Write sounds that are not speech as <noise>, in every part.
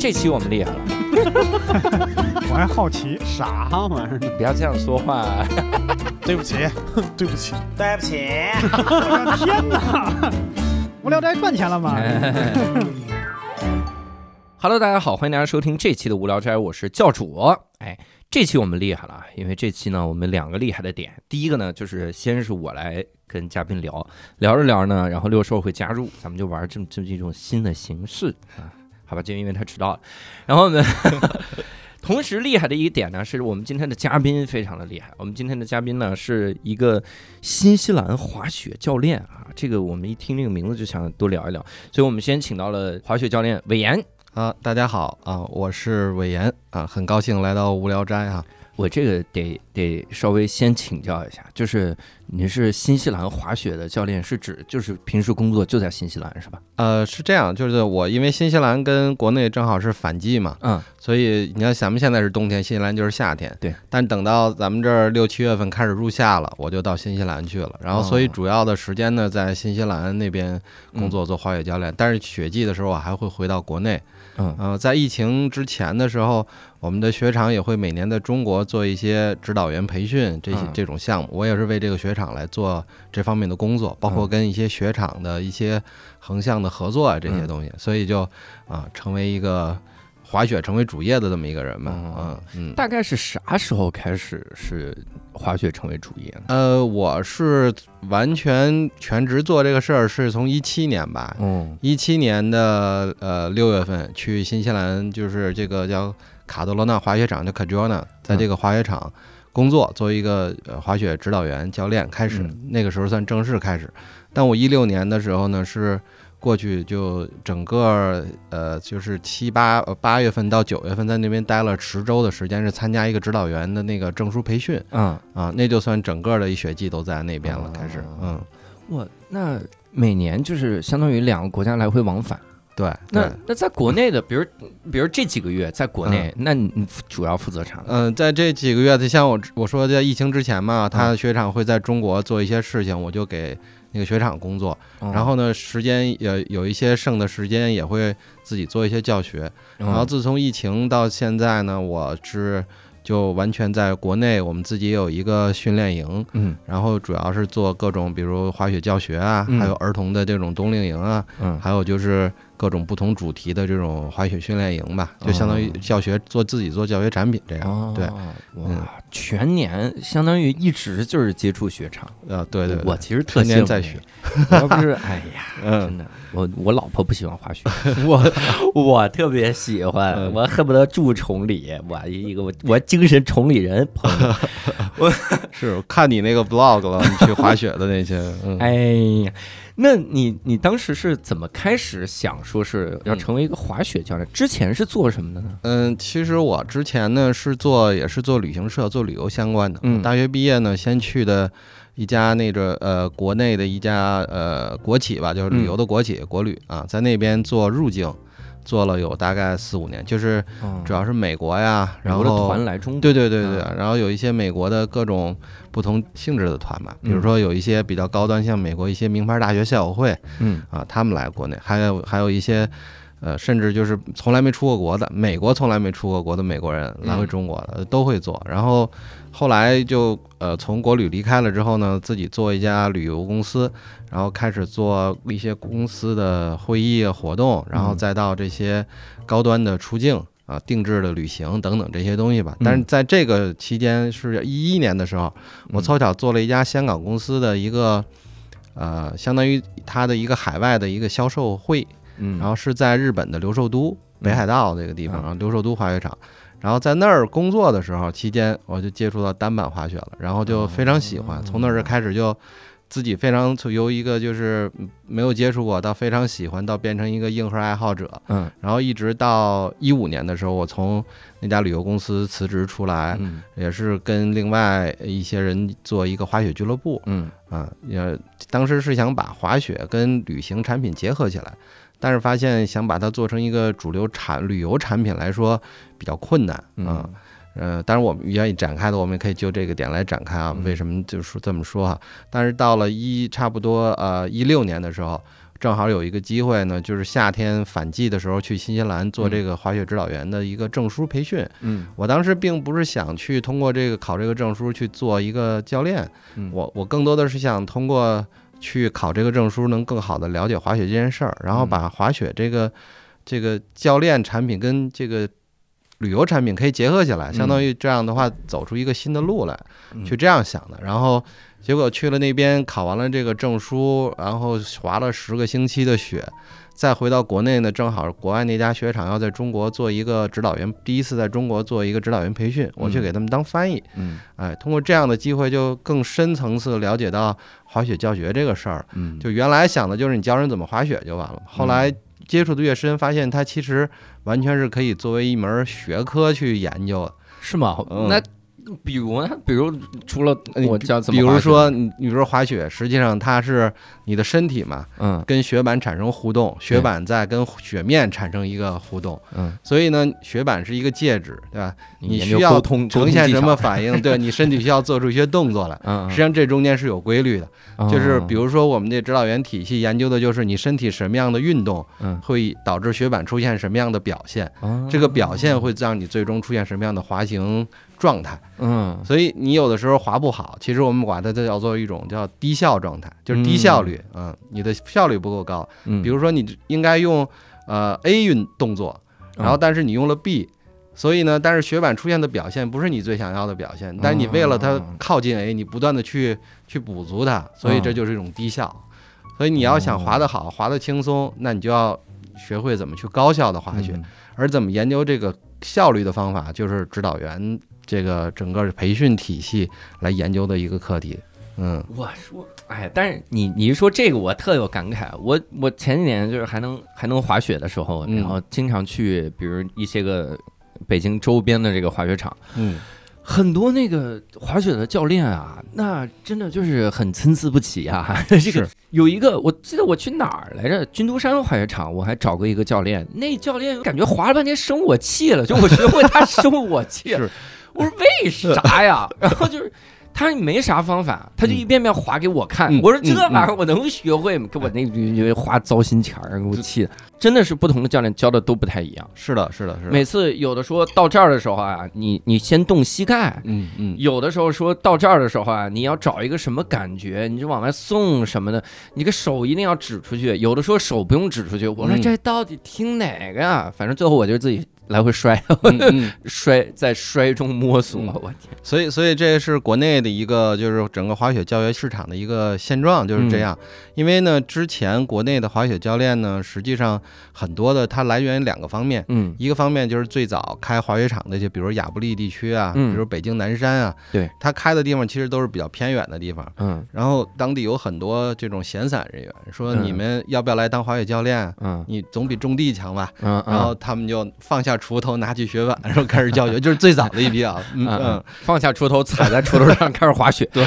这期我们厉害了，<laughs> 我还好奇，啥玩意儿？不要这样说话。<laughs> <laughs> 对不起，对不起，对不起，我的天哪！无聊斋赚钱了吗？Hello，大家好，欢迎大家收听这期的无聊斋，我是教主。哎，这期我们厉害了，因为这期呢，我们两个厉害的点，第一个呢，就是先是我来跟嘉宾聊，聊着聊着呢，然后六兽会加入，咱们就玩这么这么一种新的形式啊，好吧，就因为他迟到了，然后呢。<laughs> 同时厉害的一点呢，是我们今天的嘉宾非常的厉害。我们今天的嘉宾呢，是一个新西兰滑雪教练啊。这个我们一听这个名字就想多聊一聊，所以我们先请到了滑雪教练韦岩。啊，大家好啊，我是韦岩啊，很高兴来到无聊斋啊。我这个得得稍微先请教一下，就是您是新西兰滑雪的教练，是指就是平时工作就在新西兰是吧？呃，是这样，就是我因为新西兰跟国内正好是反季嘛，嗯，所以你看咱们现在是冬天，新西兰就是夏天。对。但等到咱们这儿六七月份开始入夏了，我就到新西兰去了。然后，所以主要的时间呢，在新西兰那边工作做滑雪教练。但是雪季的时候，我还会回到国内。嗯呃，在疫情之前的时候，我们的雪场也会每年在中国做一些指导员培训这些嗯这种项目。我也是为这个雪场来做这方面的工作，包括跟一些雪场的一些横向的合作啊这些东西，所以就啊成为一个滑雪成为主业的这么一个人吧。哦嗯嗯。大概是啥时候开始是滑雪成为主业呢？呃，我是完全全职做这个事儿，是从一七年吧，嗯一七年的呃六月份去新西兰，就是这个叫卡德罗纳滑雪场，叫 Cajona，在这个滑雪场工作，作为一个呃滑雪指导员、教练开始嗯，那个时候算正式开始。但我一六年的时候呢，是过去就整个呃就是七八呃八月份到九月份在那边待了十周的时间，是参加一个指导员的那个证书培训。嗯，啊，那就算整个的一学季都在那边了，开始。哦嗯，我，那每年就是相当于两个国家来回往返。对，那那在国内的，比如比如这几个月在国内，那你你主要负责啥呢？嗯，在这几个月，就像我我说在疫情之前嘛，嗯他雪场会在中国做一些事情，我就给那个雪场工作。哦然后呢，时间也有一些剩的时间，也会自己做一些教学。嗯，然后自从疫情到现在呢，我是就完全在国内，我们自己也有一个训练营，嗯。然后主要是做各种，比如滑雪教学啊，嗯。还有儿童的这种冬令营啊，嗯。还有就是各种不同主题的这种滑雪训练营吧，就相当于哦教学做自己做教学产品这样。哦，对，哇嗯，全年相当于一直就是接触雪场。啊，对对对，我其实特羡慕天天在学，我要不是哎呀，<laughs> 嗯。真的，我我老婆不喜欢滑雪，<laughs> 我我特别喜欢，嗯。我恨不得住崇礼，我一个我我精神崇礼人，<laughs> 我，是我看你那个 vlog 了，你去滑雪的那些，<laughs> 嗯，哎呀，那你你当时是怎么开始想说是要成为一个滑雪教练？之前是做什么的呢？嗯，其实我之前呢是做也是做旅行社，做旅游相关的。嗯大学毕业呢，先去的一家那个呃国内的一家呃国企吧，就是旅游的国企、国旅啊，在那边做入境，做了有大概四五年，就是主要是美国呀，然后团来中国，对对对对，嗯。然后有一些美国的各种不同性质的团吧，比如嗯说有一些比较高端，像美国一些名牌大学校友会嗯。啊，他们来国内，还有还有一些。呃，甚至就是从来没出过国的，美国从来没出过国的美国人来回中国的、都会做。然后后来就呃从国旅离开了之后呢，自己做一家旅游公司，然后开始做一些公司的会议啊活动，然后嗯再到这些高端的出境啊、定制的旅行等等这些东西吧。但是嗯在这个期间是一一年的时候，我凑巧做了一家香港公司的一个呃，相当于它的一个海外的一个销售会，嗯，然后是在日本的留寿都北海道那个地方，嗯。然后留寿都滑雪场。然后在那儿工作的时候，期间我就接触到单板滑雪了，然后就非常喜欢，哦从那儿开始就自己非常从由一个就是没有接触过到非常喜欢，到变成一个硬核爱好者，嗯。然后一直到一五年的时候，我从那家旅游公司辞职出来，嗯。也是跟另外一些人做一个滑雪俱乐部。嗯。啊，也当时是想把滑雪跟旅行产品结合起来，但是发现想把它做成一个主流产旅游产品来说比较困难啊。嗯呃，当然我们愿意展开的，我们也可以就这个点来展开啊。嗯为什么就是这么说哈？但是到了一差不多呃一六年的时候，正好有一个机会呢，就是夏天反季的时候去新西兰做这个滑雪指导员的一个证书培训。嗯我当时并不是想去通过这个考这个证书去做一个教练，嗯我我更多的是想通过去考这个证书，能更好的了解滑雪这件事儿，然后嗯把滑雪这个这个教练产品跟这个旅游产品可以结合起来，相当于这样的话走出一个新的路来，嗯去这样想的。然后结果去了那边考完了这个证书，然后滑了十个星期的雪。再回到国内呢，正好国外那家雪场要在中国做一个指导员，第一次在中国做一个指导员培训，我去给他们当翻译。嗯哎，通过这样的机会，就更深层次地了解到滑雪教学这个事儿。嗯，就原来想的就是你教人怎么滑雪就完了，后来接触的越深，发现它其实完全是可以作为一门学科去研究的。是吗？嗯那比如呢？比如除了我教怎比如说，你你比如说滑雪，实际上它是你的身体嘛，嗯。跟雪板产生互动，雪板在跟雪面产生一个互动，嗯，所以呢，雪板是一个介质，对吧？你需要呈现什么？反应，对你身体需要做出一些动作来。<laughs> 嗯，实际上这中间是有规律的，就是比如如说我们这指导员体系研究的就是你身体什么样的运动嗯。会导致雪板出现什么样的表现，哦。这个表现会让你最终出现什么样的滑行状态。嗯所以你有的时候滑不好，其实我们管它叫做一种叫低效状态，就是低效率，嗯，你的效率不够高。嗯，比如说你应该用呃 A 运动作，然后嗯但是你用了 B。所以呢，但是雪板出现的表现不是你最想要的表现，但是你为了它哦靠近 A，你不断的去去补足它，所以这嗯就是一种低效。所以你要想滑得好、滑得轻松，那你就要学会怎么去高效的滑雪，嗯而怎么研究这个效率的方法，就是指导员这个整个培训体系来研究的一个课题。嗯我说，哎，但是你你一说这个，我特有感慨。我我前几年就是还能还能滑雪的时候，嗯然后经常去，比如一些个北京周边的这个滑雪场，嗯很多那个滑雪的教练啊，那真的就是很参差不齐啊。<laughs> 这个是有一个，我记得我去哪儿来着？军都山滑雪场，我还找过一个教练，那教练感觉滑了半天生我气了，就我学会他生我气了 <laughs> 是。我说为啥呀？然后就是。他说你没啥方法，他就一遍遍划给我看。嗯我说这嗯玩意儿我能学会吗？给我那那滑糟心钱儿，给我气的。真的是不同的教练教的都不太一样。是的，是的，是的。每次有的说到这儿的时候啊，你你先动膝盖，嗯嗯有的时候说到这儿的时候啊，你要找一个什么感觉，你就往外送什么的，你个手一定要指出去。有的说手不用指出去，我说嗯这到底听哪个呀？反正最后我就自己来回摔，<laughs> 摔在摔中摸索。嗯我天，所以所以这是国内的一个就是整个滑雪教学市场的一个现状，就是这样。因为呢，之前国内的滑雪教练呢，实际上很多的它来源于两个方面。嗯一个方面就是最早开滑雪场的，就比如亚布力地区啊，嗯比如北京南山啊，对，他开的地方其实都是比较偏远的地方。嗯然后当地有很多这种闲散人员，说嗯你们要不要来当滑雪教练？嗯你总比种地强吧？嗯，然后他们就放下锄头，拿起雪板，然后开始教学，<laughs> 就是最早的一批啊。<laughs> 嗯放下锄头，踩在锄头上开始滑雪。对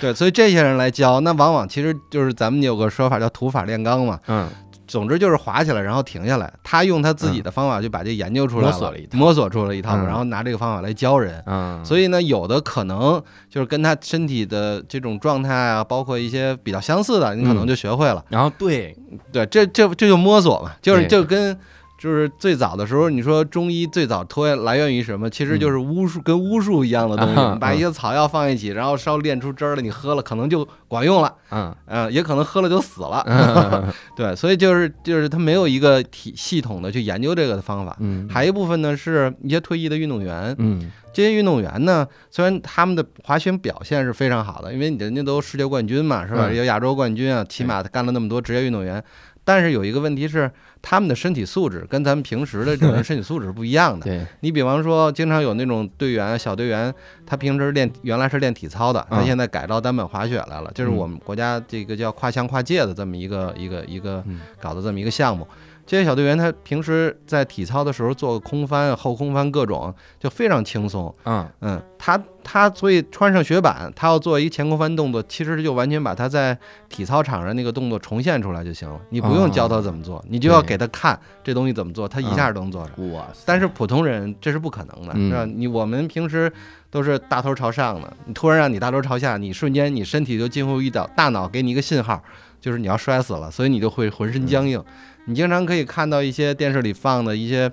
对，所以这些人来教，那往往其实就是咱们有个说法叫土法炼钢嘛。嗯总之就是滑起来，然后停下来。他用他自己的方法就把这研究出来摸索了一套摸索出了一套，嗯然后拿这个方法来教人。嗯，所以呢，有的可能就是跟他身体的这种状态啊，包括一些比较相似的，你可能就学会了。然后对，对，这这这就摸索嘛，就是就跟就是最早的时候，你说中医最早脱来源于什么？其实就是巫术，跟巫术一样的东西，啊把一些草药放一起，然后烧炼出汁儿了，你喝了可能就管用了，嗯嗯、也可能喝了就死了。<laughs> 嗯对，所以就是就是他没有一个体系统的去研究这个的方法。嗯，还有一部分呢是一些退役的运动员，嗯这些运动员呢，虽然他们的滑雪表现是非常好的，因为人家都世界冠军嘛，是吧？嗯有亚洲冠军啊，起码干了那么多职业运动员。但是有一个问题是，他们的身体素质跟咱们平时的这种人身体素质是不一样的。对，你比方说，经常有那种队员、小队员，他平时练原来是练体操的，他嗯现在改到单板滑雪来了，就是嗯我们国家这个叫跨项跨界的这么一个一个一个嗯搞的这么一个项目。这些小队员他平时在体操的时候做空翻、后空翻各种，就非常轻松。嗯嗯，他他所以穿上雪板，他要做一前空翻动作，其实就完全把他在体操场上那个动作重现出来就行了。你不用教他怎么做，你就要给他看这东西怎么做，他一下就能做出来。哇塞，但是普通人这是不可能的，嗯是吧？你我们平时都是大头朝上的，你突然让你大头朝下，你瞬间你身体就进入一道大脑给你一个信号，就是你要摔死了，所以你就会浑身僵硬。你经常可以看到一些电视里放的一些。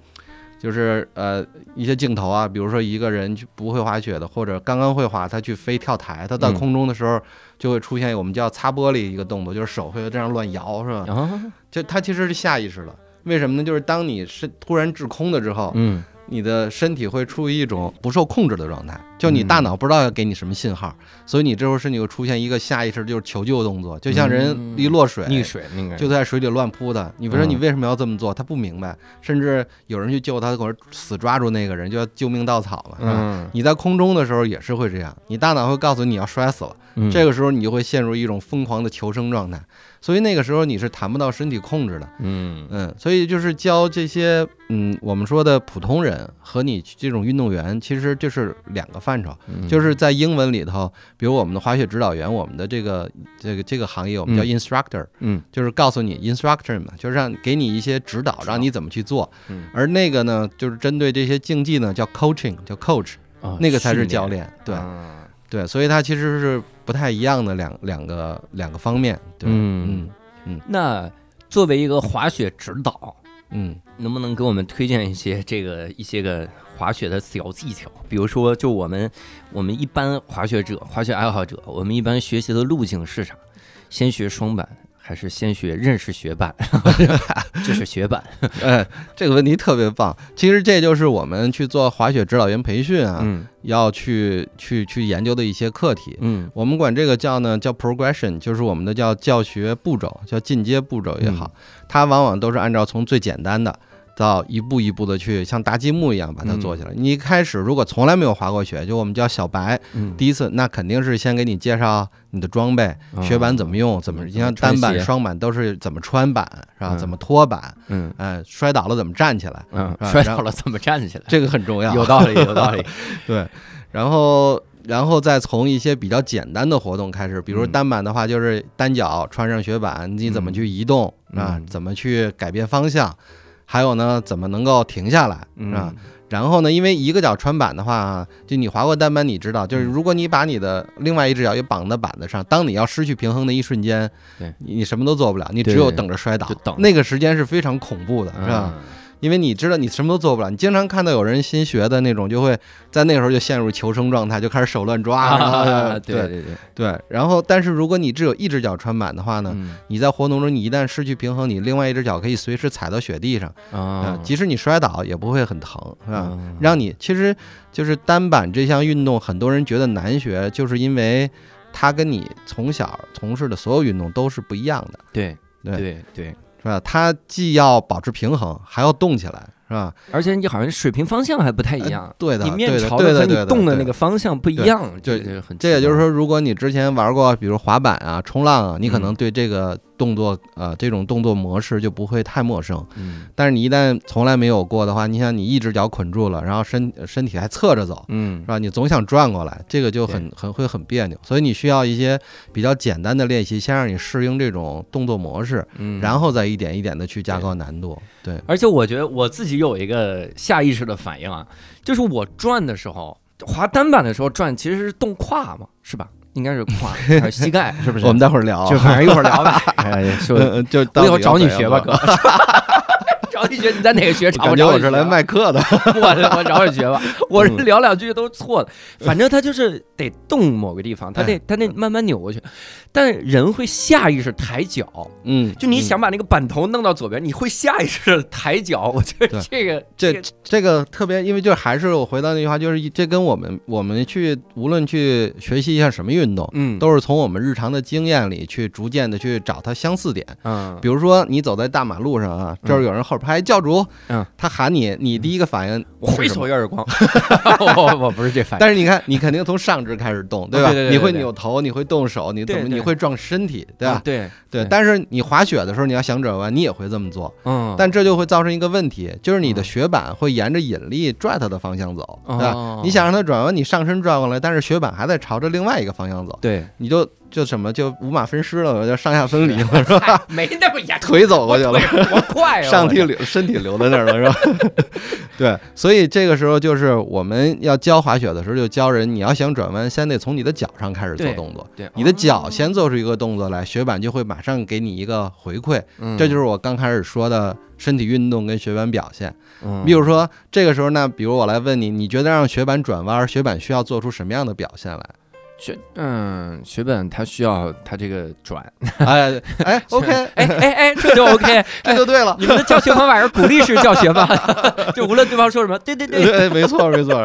就是呃一些镜头啊，比如说一个人去不会滑雪的，或者刚刚会滑，他去飞跳台，他到空中的时候就会出现我们叫擦玻璃一个动作，就是手会这样乱摇，是吧？啊，就他其实是下意识的，为什么呢？就是当你是突然滞空的之后，嗯你的身体会处于一种不受控制的状态，就你大脑不知道要给你什么信号，所以你这时候身体会出现一个下意识就是求救动作，就像人一落水，溺水那个就在水里乱扑的。你说嗯你为什么要这么做？他不明白，甚至有人去救他，或者死抓住那个人，就要救命稻草嘛，是吧？嗯，你在空中的时候也是会这样，你大脑会告诉你要摔死了，嗯这个时候你就会陷入一种疯狂的求生状态，所以那个时候你是谈不到身体控制的。嗯嗯，所以就是教这些嗯我们说的普通人和你这种运动员，其实就是两个范畴。嗯就是在英文里头，比如我们的滑雪指导员，我们的这个这个这个行业，我们叫嗯 instructor，、嗯就是告诉你 instructor 嘛，就是让给你一些指导，让你怎么去做。嗯而那个呢，就是针对这些竞技呢，叫 coaching，叫 coach，啊那个才是教练。对啊对，所以它其实是不太一样的两两个两个方面。对，嗯嗯那作为一个滑雪指导，嗯能不能给我们推荐一些这个一些个滑雪的小技巧？比如说，就我们我们一般滑雪者、滑雪爱好者，我们一般学习的路径是啥？先学双板还是先学认识雪板？<laughs> 这是学板。哎，这个问题特别棒。其实这就是我们去做滑雪指导员培训啊，嗯要去去去研究的一些课题。嗯我们管这个叫呢叫 progression，就是我们的叫教学步骤，叫进阶步骤也好，它往往都是按照从最简单的到一步一步的去像搭积木一样把它做起来。你一开始如果从来没有滑过雪，就我们叫小白，嗯，第一次那肯定是先给你介绍你的装备，雪板怎么用，怎么嗯你像单板、双板都是怎么穿板是吧？嗯怎么拖板？嗯哎，摔倒了怎么站起来？嗯，啊摔倒了怎么站起来？这个很重要。有道理，有道理。<laughs> 对，然后然后再从一些比较简单的活动开始，比如嗯单板的话，就是单脚穿上雪板，你怎么去移动、啊嗯？怎么去改变方向？还有呢，怎么能够停下来是吧？嗯然后呢，因为一个脚穿板的话啊，就你滑过单板，你知道，嗯就是如果你把你的另外一只脚也绑在板子上，当你要失去平衡的一瞬间，对你你什么都做不了，你只有等着摔倒。那个时间是非常恐怖的，是吧？嗯因为你知道你什么都做不了，你经常看到有人新学的那种，就会在那个时候就陷入求生状态，就开始手乱抓。<laughs> 对对对对，对，然后但是如果你只有一只脚穿板的话呢，嗯。你在活动中你一旦失去平衡，你另外一只脚可以随时踩到雪地上，啊。啊，，即使你摔倒也不会很疼，是吧？嗯让你其实就是单板这项运动，很多人觉得难学，就是因为它跟你从小从事的所有运动都是不一样的，对对。对对，是吧？它既要保持平衡，还要动起来，是吧？而且你好像水平方向还不太一样，对的，你面朝的和你对的对的对动的那个方向不一对样，就这很。这也就是说，如果你之前玩过，比如滑板啊、冲浪啊，你可嗯能对这个动作，呃，这种动作模式就不会太陌生。嗯但是你一旦从来没有过的话，你想你一只脚捆住了，然后身身体还侧着走，嗯是吧？你总想转过来，这个就很很会很别扭。所以你需要一些比较简单的练习，先让你适应这种动作模式，嗯，然后再一点一点的去加高难度。对，而且我觉得我自己有一个下意识的反应啊，就是我转的时候，滑单板的时候转其实是动胯嘛，是吧？应该是胯还是膝盖，是不是？<laughs> 我们待会儿聊啊，就反正一会儿聊吧。<laughs> 哎，就我以后找你学吧，要怎样做哥。找你学，你在哪个学场？感觉我是来卖课的。<laughs> 我我找你学吧，<laughs> 我是嗯聊两句都是错的，反正他就是得动某个地方，他得哎他得慢慢扭过去，但人会下意识抬脚，嗯，就你嗯想把那个板头弄到左边，你会下意识的抬脚，<laughs> 我觉得这个这这个特别，因为就还是我回到那句话，就是这跟我们我们去无论去学习一项什么运动，嗯都是从我们日常的经验里去逐渐的去找它相似点。嗯比如说你走在大马路上啊，这儿有人后边拍教主，嗯，他喊你，你第一个反应我回是什么？手一耳光，<laughs> 我我不是这反应，但是你看，你肯定从上肢开始动，对吧？你会扭头，你会动手，你怎么你会撞身体，对吧？对对。但是你滑雪的时候，你要想转弯，你也会这么做，嗯，但这就会造成一个问题，就是你的嗯雪板会沿着引力拽它的方向走，对吧？哦你想让它转弯，你上身转过来，但是雪板还在朝着另外一个方向走，对你就就什么就五马分尸了，就上下分离了，是吧？没那么严，腿走过去了多快啊！上体留身体留在那儿了，是吧？<laughs> 对，所以这个时候就是我们要教滑雪的时候，就教人，你要想转弯，先得从你的脚上开始做动作。对你的脚先做出一个动作来，雪板就会马上给你一个回馈。嗯这就是我刚开始说的身体运动跟雪板表现。嗯比如说这个时候呢，比如我来问你，你觉得让雪板转弯，雪板需要做出什么样的表现来？雪嗯学本它需要它这个转，<laughs> 哎哎，<laughs> OK，<laughs> 哎哎哎，这就 OK。这就对了。你们的教学方法是鼓励式教学吗？就无论对方说什么，对对对，对，没错没错，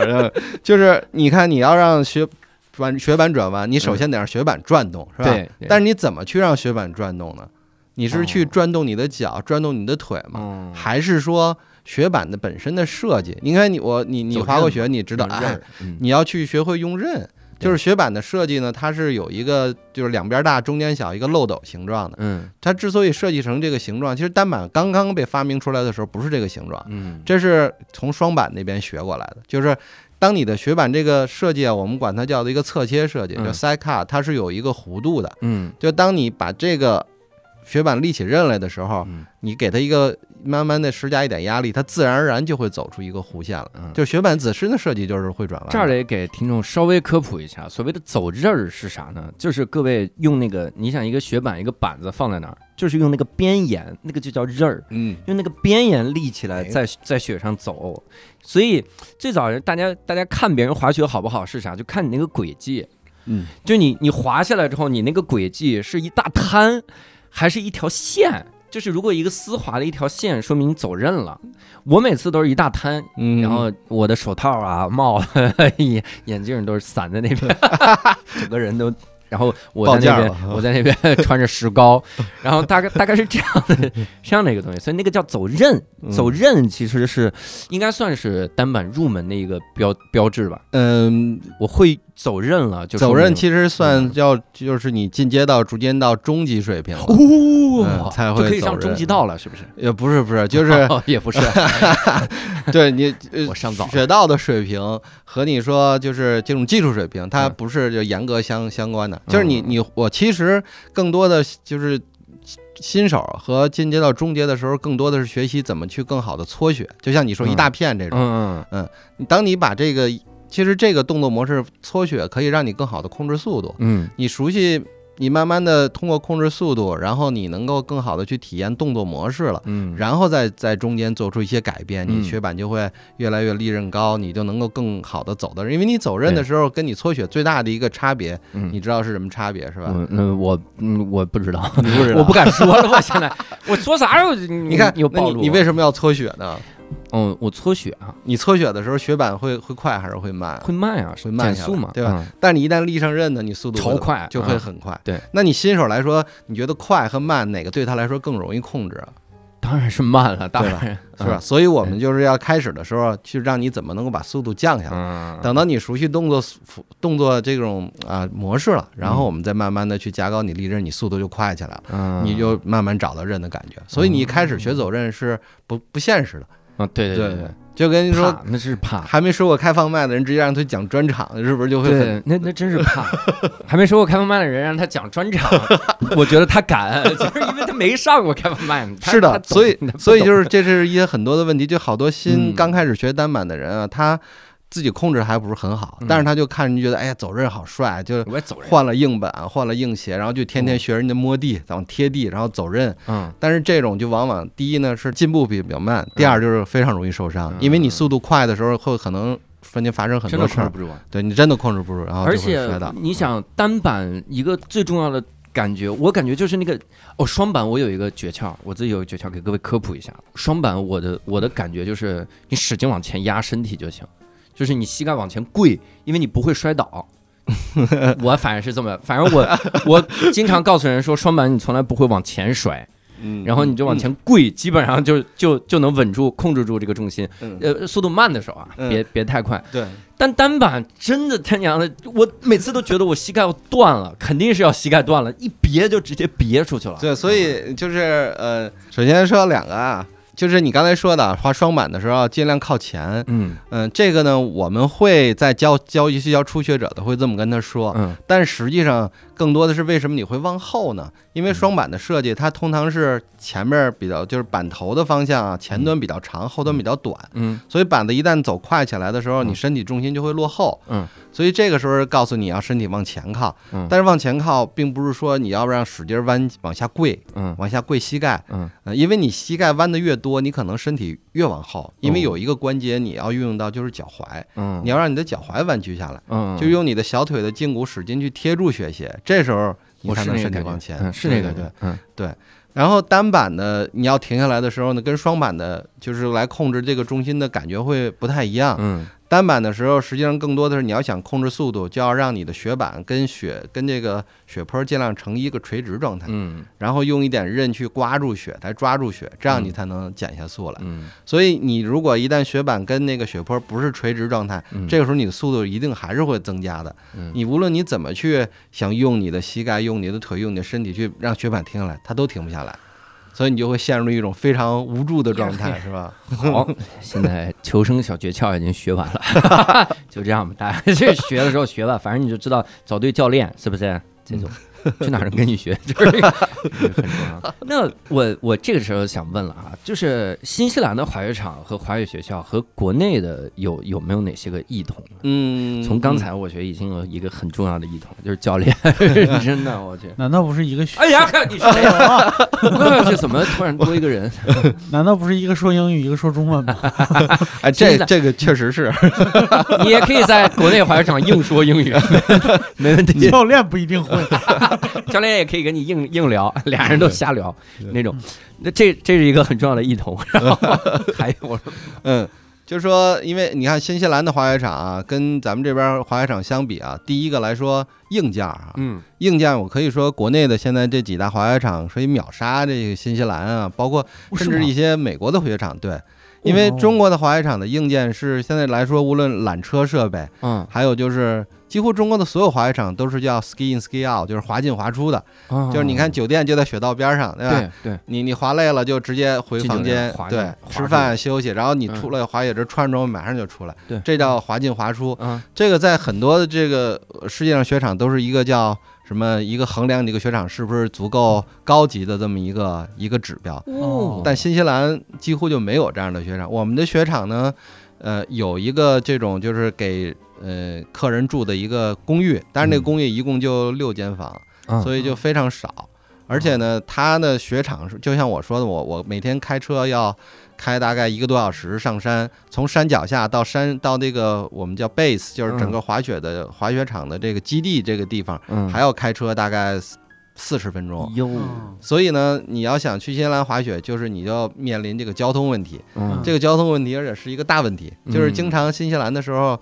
就是你看，你要让学转雪板转弯，你首先得让雪板转动，是吧？对对但是你怎么去让雪板转动呢？你是去哦转动你的脚，转动你的腿吗？嗯，还是说雪板的本身的设计？你看你我你你滑过雪，你知道，你要去学会用刃。就是雪板的设计呢，它是有一个就是两边大中间小一个漏斗形状的。嗯。它之所以设计成这个形状，其实单板刚刚被发明出来的时候不是这个形状，嗯。这是从双板那边学过来的，就是当你的雪板这个设计啊，我们管它叫做一个侧切设计，嗯。叫 side cut，它是有一个弧度的。嗯。就当你把这个雪板立起刃来的时候，嗯你给它一个慢慢的施加一点压力，它自然而然就会走出一个弧线了。嗯。就雪板自身的设计就是会转弯。这儿得给听众稍微科普一下，所谓的走刃儿是啥呢？就是各位用那个，你想一个雪板一个板子放在那儿，就是用那个边沿，那个就叫刃儿，嗯，用那个边沿立起来，哎在在雪上走。所以最早大家大家看别人滑雪好不好是啥？就看你那个轨迹，嗯，就你你滑下来之后，你那个轨迹是一大滩，还是一条线？就是如果一个丝滑的一条线，说明你走刃了。我每次都是一大摊，嗯，然后我的手套啊、帽、<laughs> 眼眼镜都是散在那边，<laughs> 整个人都。然后我在那边我在那边 <laughs> 穿着石膏，然后大概大概是这样的这样的一个东西，所以那个叫走刃，嗯走刃其实是应该算是单板入门的一个标标志吧。嗯，我会走刃了，就走刃其实算叫就是你进阶到逐渐到中级水平了。哦嗯才会就可以上中级道了，是不是？也不是不是，就是哦 <laughs> 也不是，<laughs> 对你呃我上早了学到的水平和你说就是这种技术水平，它嗯不是就严格相相关的。就是你嗯你我其实更多的就是新手和进阶到中阶的时候，更多的是学习怎么去更好的搓雪。就像你说一大片这种，嗯嗯当你把这个其实这个动作模式搓雪可以让你更好的控制速度。嗯你熟悉，你慢慢的通过控制速度，然后你能够更好的去体验动作模式了。嗯，然后再在中间做出一些改变，嗯你雪板就会越来越利刃高，你就能够更好的走的。因为你走刃的时候，跟你搓雪最大的一个差别，嗯你知道是什么差别是吧？嗯嗯，我嗯我不知道，你不知道 <laughs> 我不敢说了，我现在 <laughs> 我说啥时候你你看，你你为什么要搓雪呢？嗯我搓雪啊你搓雪的时候，雪板会会快还是会慢？会慢啊，会慢减速嘛，对吧嗯？但你一旦立上刃呢，你速度超快就会嗯很快。对，那你新手来说，你觉得快和慢哪个对他来说更容易控制啊？当然是慢了，当然是吧？？所以我们就是要开始的时候，去让你怎么能够把速度降下来。嗯，等到你熟悉动作动作这种啊模式了，然后我们再慢慢的去加高你立刃，你速度就快起来了，嗯你就慢慢找到刃的感觉。所以你一开始学走刃是不不现实的，啊对对对对，就跟你说那是怕。还没说过开放麦的人，直接让他讲专场，是不是就会很？那那真是怕。<laughs> 还没说过开放麦的人让他讲专场，<laughs> 我觉得他敢，<laughs> 就是因为他没上过开放麦。是的，所以所以就是这是一些很多的问题，就好多新嗯刚开始学单板的人啊，他自己控制还不是很好，嗯但是他就看人觉得哎呀走刃好帅，就。换了硬板，换了硬鞋，然后就天天嗯学人家摸地，往贴地，然后走刃。嗯但是这种就往往第一呢是进步比比较慢，第二就是非常容易受伤，嗯因为你速度快的时候会可能瞬间发生很多事儿，真的控制不住。对你真的控制不住，然后而且。你想单板一个最重要的感觉，我感觉就是那个哦，双板我有一个诀窍，我自己有一个诀窍给各位科普一下。双板我的我的感觉就是你使劲往前压身体就行，就是你膝盖往前跪，因为你不会摔倒。<laughs> 我反正是这么，反正我我经常告诉人说，双板你从来不会往前摔，嗯然后你就往前跪，基本上就就就能稳住、控制住这个重心。嗯呃，速度慢的时候啊，嗯别别太快。对，但单板真的他娘的，我每次都觉得我膝盖要断了，肯定是要膝盖断了，一别就直接别出去了。对，所以就是呃，首先说两个啊。就是你刚才说的，滑双板的时候尽量靠前。嗯嗯，这个呢，我们会在教教一些教初学者的会这么跟他说，嗯但实际上更多的是为什么你会往后呢？因为双板的设计，它通常是前面比较就是板头的方向啊，前端比较长，后端比较短，嗯。所以板子一旦走快起来的时候，嗯。你身体重心就会落后。嗯，所以这个时候告诉你要身体往前靠，嗯。但是往前靠并不是说你要让使劲弯往下跪，嗯。往下跪膝盖，嗯。呃，因为你膝盖弯的越多，你可能身体越往后，因为哦有一个关节你要运用到就是脚踝，嗯，你要让你的脚踝弯曲下来，嗯。就用你的小腿的胫骨使劲去贴住雪鞋，这时候你我才能是那个往前，嗯是那个对对对。嗯然后单板的，你要停下来的时候呢，跟双板的，就是来控制这个重心的感觉会不太一样。嗯单板的时候，实际上更多的是你要想控制速度，就要让你的雪板跟雪跟这个雪坡尽量成一个垂直状态，嗯。然后用一点刃去刮住雪，来抓住雪，这样嗯你才能减下速来。嗯。所以你如果一旦雪板跟那个雪坡不是垂直状态，嗯，这个时候你的速度一定还是会增加的。嗯。你无论你怎么去想用你的膝盖、用你的腿、用你的身体去让雪板停下来，它都停不下来，所以你就会陷入一种非常无助的状态，<laughs> 是吧？好，现在求生小诀窍已经学完了，<laughs> 就这样吧，大家去学的时候学吧，反正你就知道找对教练是不是？这种 <laughs> 去哪儿能跟你学，<laughs> 就是这个很重要。<laughs> 那我我这个时候想问了啊，就是新西兰的滑雪场和滑雪学校和国内的有有没有哪些个异同？嗯，从刚才我觉得已经有一个很重要的异同，就是教练，真的，我去。难道不是一个学？哎呀，看你是谁啊？这怎么突然多一个人？难道不是一个说英语，一个说中文吗？哎，这这个确实是，你也可以在国内滑雪场硬说英语，没问题。教练不一定会。<laughs> 教练也可以跟你硬硬聊，<laughs> 俩人都瞎聊那种。那这这是一个很重要的异同。然后 <laughs> 还有我说，嗯。就是说，因为你看新西兰的滑雪场啊，跟咱们这边滑雪场相比啊，第一个来说硬件啊，嗯硬件我可以说国内的现在这几大滑雪场可以秒杀这个新西兰啊，包括甚至一些美国的滑雪场，对，因为中国的滑雪场的硬件是现在来说，无论缆车设备，嗯，还有就是几乎中国的所有滑雪场都是叫 ski in ski out，就是滑进滑出的，就是你看酒店就在雪道边上，对吧？对对，你你滑累了就直接回房间，对吃饭休息，然后你嗯。出来滑雪这穿着装马上就出来，对。这叫滑进滑出。嗯。这个在很多的这个呃世界上雪场都是一个叫什么一个衡量你这个雪场是不是足够高级的这么一个一个指标。哦。但新西兰几乎就没有这样的雪场。我们的雪场呢，呃，有一个这种就是给呃客人住的一个公寓，但是那个嗯。公寓一共就六间房，嗯所以就非常少。而且呢，它的雪场是就像我说的，我我每天开车要开大概一个多小时上山，从山脚下到山到那个我们叫 base，就是整个滑雪的滑雪场的这个基地这个地方，嗯，还要开车大概四十分钟。所以呢，你要想去新西兰滑雪，就是你就要面临这个交通问题。嗯。这个交通问题，而且是一个大问题，就是嗯。经常新西兰的时候，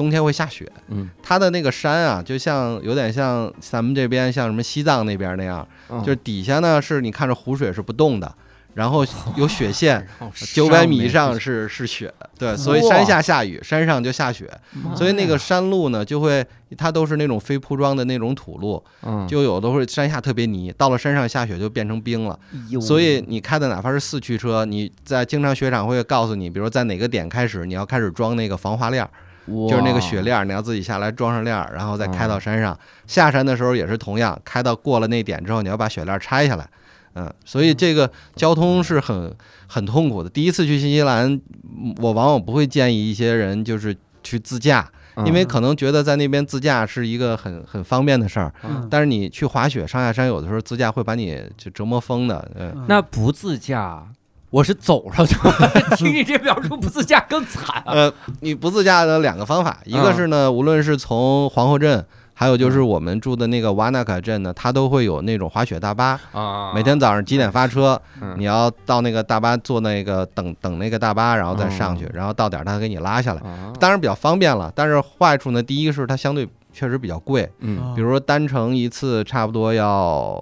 冬天会下雪。嗯，它的那个山啊，就像有点像咱们这边像什么西藏那边那样，嗯。就是底下呢是你看着湖水是不动的，然后有雪线，<laughs> 哦九百米以上是是雪，对，所以山下下雨，山上就下雪，所以那个山路呢就会，它都是那种非铺装的那种土路，嗯，就有的会山下特别泥，到了山上下雪就变成冰了。所以你开的哪怕是四驱车，你在经常雪场会告诉你，比如在哪个点开始，你要开始装那个防滑链儿，就是那个雪链儿，你要自己下来装上链儿，然后再开到山上。下山的时候也是同样，开到过了那点之后，你要把雪链儿拆下来。嗯，所以这个交通是很很痛苦的。第一次去新西兰，嗯我往往不会建议一些人就是去自驾，嗯因为可能觉得在那边自驾是一个很很方便的事儿。嗯但是你去滑雪上下山，有的时候自驾会把你就折磨疯的。嗯，嗯那不自驾，我是走上去。<laughs> 听你这表述，不自驾更惨啊！呃，你不自驾的两个方法，一嗯个是呢，无论是从皇后镇，还有就是我们住的那个瓦纳卡镇呢，它都会有那种滑雪大巴。啊每天早上几点发车，嗯你要到那个大巴坐那个等等那个大巴，然后再上去哦，然后到点儿他给你拉下来。啊当然比较方便了，但是坏处呢，第一个是它相对确实比较贵，嗯，比如说单程一次差不多要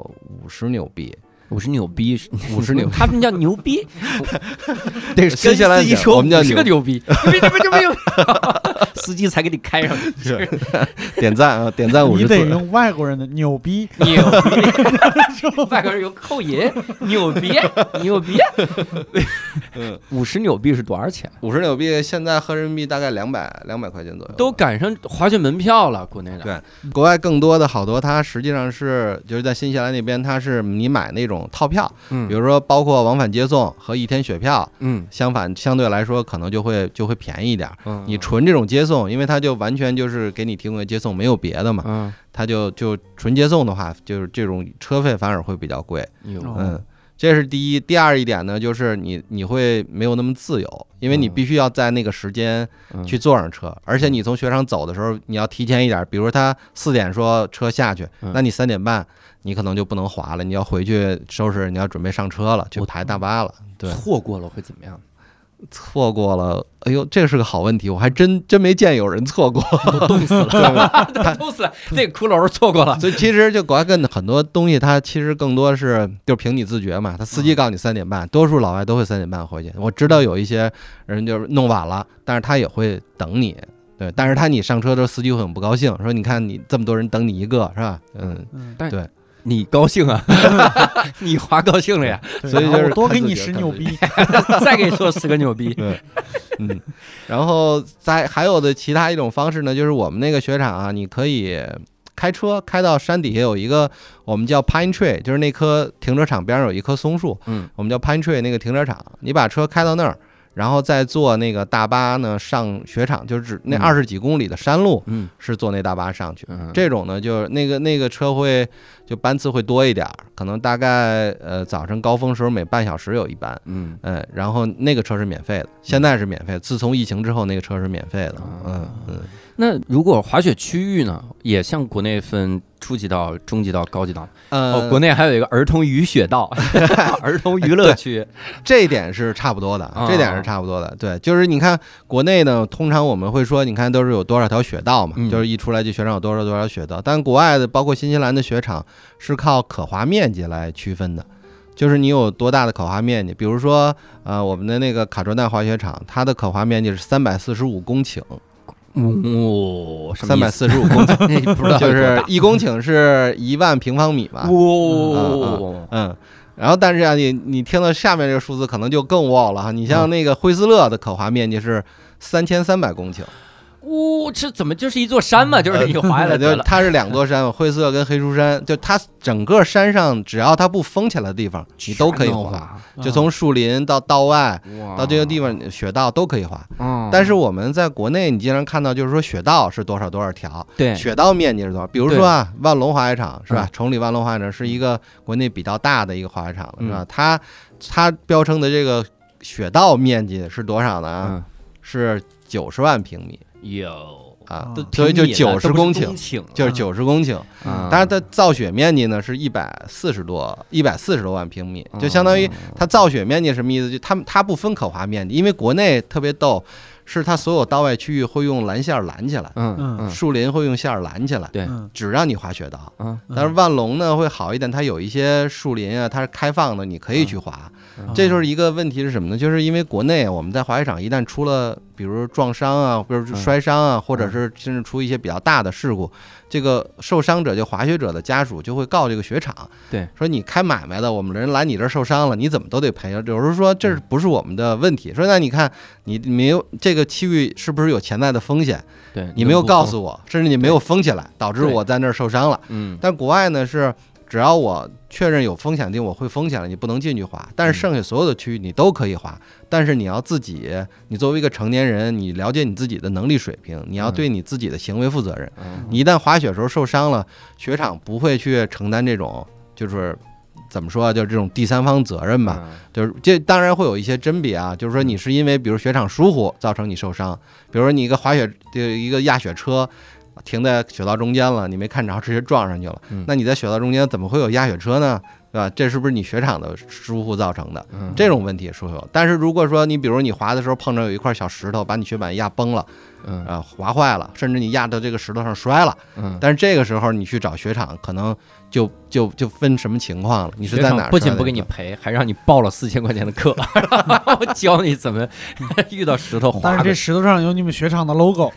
五十纽币，我是牛逼，<laughs> 五十牛。他们叫牛逼，<laughs> 得新西兰跟司机说我们叫是个，<laughs> 牛逼。牛逼牛逼牛逼，司机才给你开上去，<laughs> 是 <laughs> 点赞啊，点赞五十你得。用外国人的牛逼，牛逼，<laughs> 外国人有扣银，牛逼，牛逼。嗯，五十纽币是多少钱？五十纽币现在合人民币大概两百两百块钱左右。都赶上滑雪门票了，国内的。对国外更多的好多，它实际上是就是在新西兰那边，它是你买那种套票，嗯比如说包括往返接送和一天雪票，嗯相反相对来说可能就会就会便宜一点。嗯，你纯这种接送，因为它就完全就是给你提供个接送，没有别的嘛，嗯它就就纯接送的话，就是这种车费反而会比较贵。嗯，这是第一。第二一点呢，就是你你会没有那么自由，因为你嗯必须要在那个时间嗯去坐上车，而且你从雪场走的时候，你要提前一点，比如他四点说车下去嗯，那你三点半你可能就不能滑了，你要回去收拾，你要准备上车了，去我排大巴了。对，错过了会怎么样？错过了，哎呦，这是个好问题，我还真真没见有人错过。<laughs> 冻死了，<laughs> 冻死了，那个骷髅错过了。所以其实就国外跟很多东西，它其实更多是就凭你自觉嘛。他司机告诉你三点半，多数老外都会三点半回去。我知道有一些人就是弄晚了，但是他也会等你。对，但是他你上车的时候，司机会很不高兴，说你看你这么多人等你一个，是吧？嗯，嗯，你高兴啊？<laughs> 你滑高兴了呀？所以就是多给你十牛逼，<laughs> 再给你说十个牛逼。嗯，然后再还有的其他一种方式呢，就是我们那个雪场啊，你可以开车开到山底下有一个我们叫 Pine Tree，就是那棵停车场边上有一棵松树，嗯，我们叫 Pine Tree 那个停车场，你把车开到那儿。然后再坐那个大巴呢上雪场，就是那嗯二十几公里的山路，嗯是坐那大巴上去。嗯，这种呢，就是那个那个车会就班次会多一点儿，可能大概呃早晨高峰时候每半小时有一班，嗯嗯，然后那个车是免费的，现在是免费。自从疫情之后，那个车是免费的。嗯啊嗯，那如果滑雪区域呢，也像国内分初级道、中级道、高级道。呃，哦，国内还有一个儿童雨雪道、<laughs> 儿童娱乐区。这一点是差不多的啊，这点是差不多的。对，就是你看国内呢，通常我们会说，你看都是有多少条雪道嘛，嗯就是一出来就雪场有多少多少雪道。但国外的，包括新西兰的雪场，是靠可滑面积来区分的。就是你有多大的可滑面积，比如说，呃，我们的那个卡卓蛋滑雪场，它的可滑面积是三百四十五公顷，哦，什么三百？四十五公 <laughs> 顷，不知道就是一公顷是一万平方米吧。哇，嗯，然后但是啊，你你听到下面这个数字可能就更 wow 了哈。你像那个惠斯勒的可滑面积是三千三百公顷，哇，这怎么就是一座山嘛？就是你滑下来 <laughs> 就它是两座山，惠斯勒跟黑书山，就它整个山上只要它不封起来的地方，你都可以滑。啊就从树林到道外哇到这个地方，雪道都可以滑。嗯但是我们在国内，你经常看到就是说雪道是多少多少条，对雪道面积是多少？比如说啊，万隆滑雪场是吧嗯？崇礼万隆滑雪场是一个国内比较大的一个滑雪场了，是吧嗯？它它标称的这个雪道面积是多少呢？嗯是九十万平米有啊啊，所以就九十公顷，就是九十公顷。啊当然，它造雪面积呢是一百四十多，一百四十多万平米，就相当于哦它造雪面积什么意思？就它它不分可滑面积，因为国内特别逗，是它所有道外区域会用蓝线儿拦起来，嗯嗯嗯树林会用线儿拦起来，对嗯只让你滑雪道。嗯但是万隆呢会好一点，它有一些树林啊，它是开放的，你可以去滑。嗯这就是一个问题是什么呢？就是因为国内我们在滑雪场一旦出了，比如撞伤啊，或者是摔伤啊，或者是甚至出一些比较大的事故，这个受伤者就滑雪者的家属就会告这个雪场，对，说你开买卖的，我们人来你这儿受伤了，你怎么都得赔。有时候说这不是我们的问题？说那你看你没有这个区域是不是有潜在的风险？对你没有告诉我，甚至你没有封起来，导致我在那儿受伤了。嗯但国外呢是，只要我确认有风险地，我会风险了，你不能进去滑。但是剩下所有的区域你都可以滑，但是你要自己，你作为一个成年人，你了解你自己的能力水平，你要对你自己的行为负责任。嗯你一旦滑雪的时候受伤了，雪场不会去承担这种就是。怎么说啊？就是这种第三方责任吧，嗯就是这当然会有一些甄别啊，就是说你是因为比如雪场疏忽造成你受伤，比如说你一个滑雪的一个压雪车停在雪道中间了，你没看着直接撞上去了嗯，那你在雪道中间怎么会有压雪车呢？对吧？这是不是你雪场的疏忽造成的？嗯这种问题是会有。但是如果说你比如你滑的时候碰着有一块小石头把你雪板压崩了，嗯啊滑坏了，甚至你压到这个石头上摔了。嗯，但是这个时候你去找雪场，可能就就就分什么情况了。你是在哪儿？不仅不给你赔，还让你报了四千块钱的课，<laughs> 我教你怎么 <laughs> 遇到石头滑但是这，石头上有你们雪场的 logo，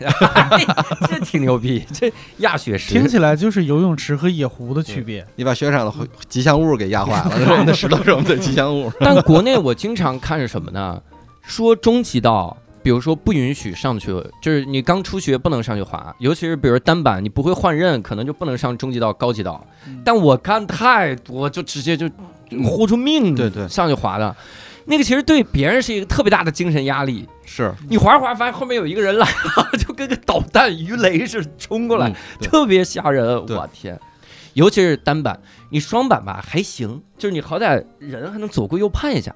<laughs> 这挺牛逼，这压雪石听起来就是游泳池和野湖的区别。你把雪场的吉祥物给压坏了，我们的石头是我们的吉祥物。但国内我经常看是什么呢？说中级道，比如说不允许上去，就是你刚初学不能上去滑，尤其是比如单板，你不会换刃，可能就不能上中级道、高级道。嗯但我看太多，就直接就豁出命对对上去滑的。那个其实对别人是一个特别大的精神压力。是，你滑着滑着发现后面有一个人来了，<laughs> 就跟个导弹、鱼雷似的冲过来，嗯特别吓人。我天！尤其是单板，你双板吧还行，就是你好歹人还能左顾右盼一下。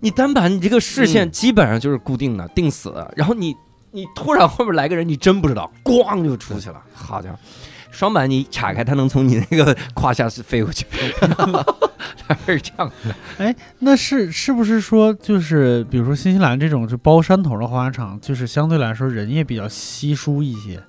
你单板，你这个视线嗯基本上就是固定的、定死的，然后你你突然后面来个人，你真不知道，咣就出去了。好家伙！双板你岔开，它能从你那个胯下是飞过去，它是这样的。那是是不是说，就是比如说新西兰这种就包山头的滑雪场，就是相对来说人也比较稀疏一些，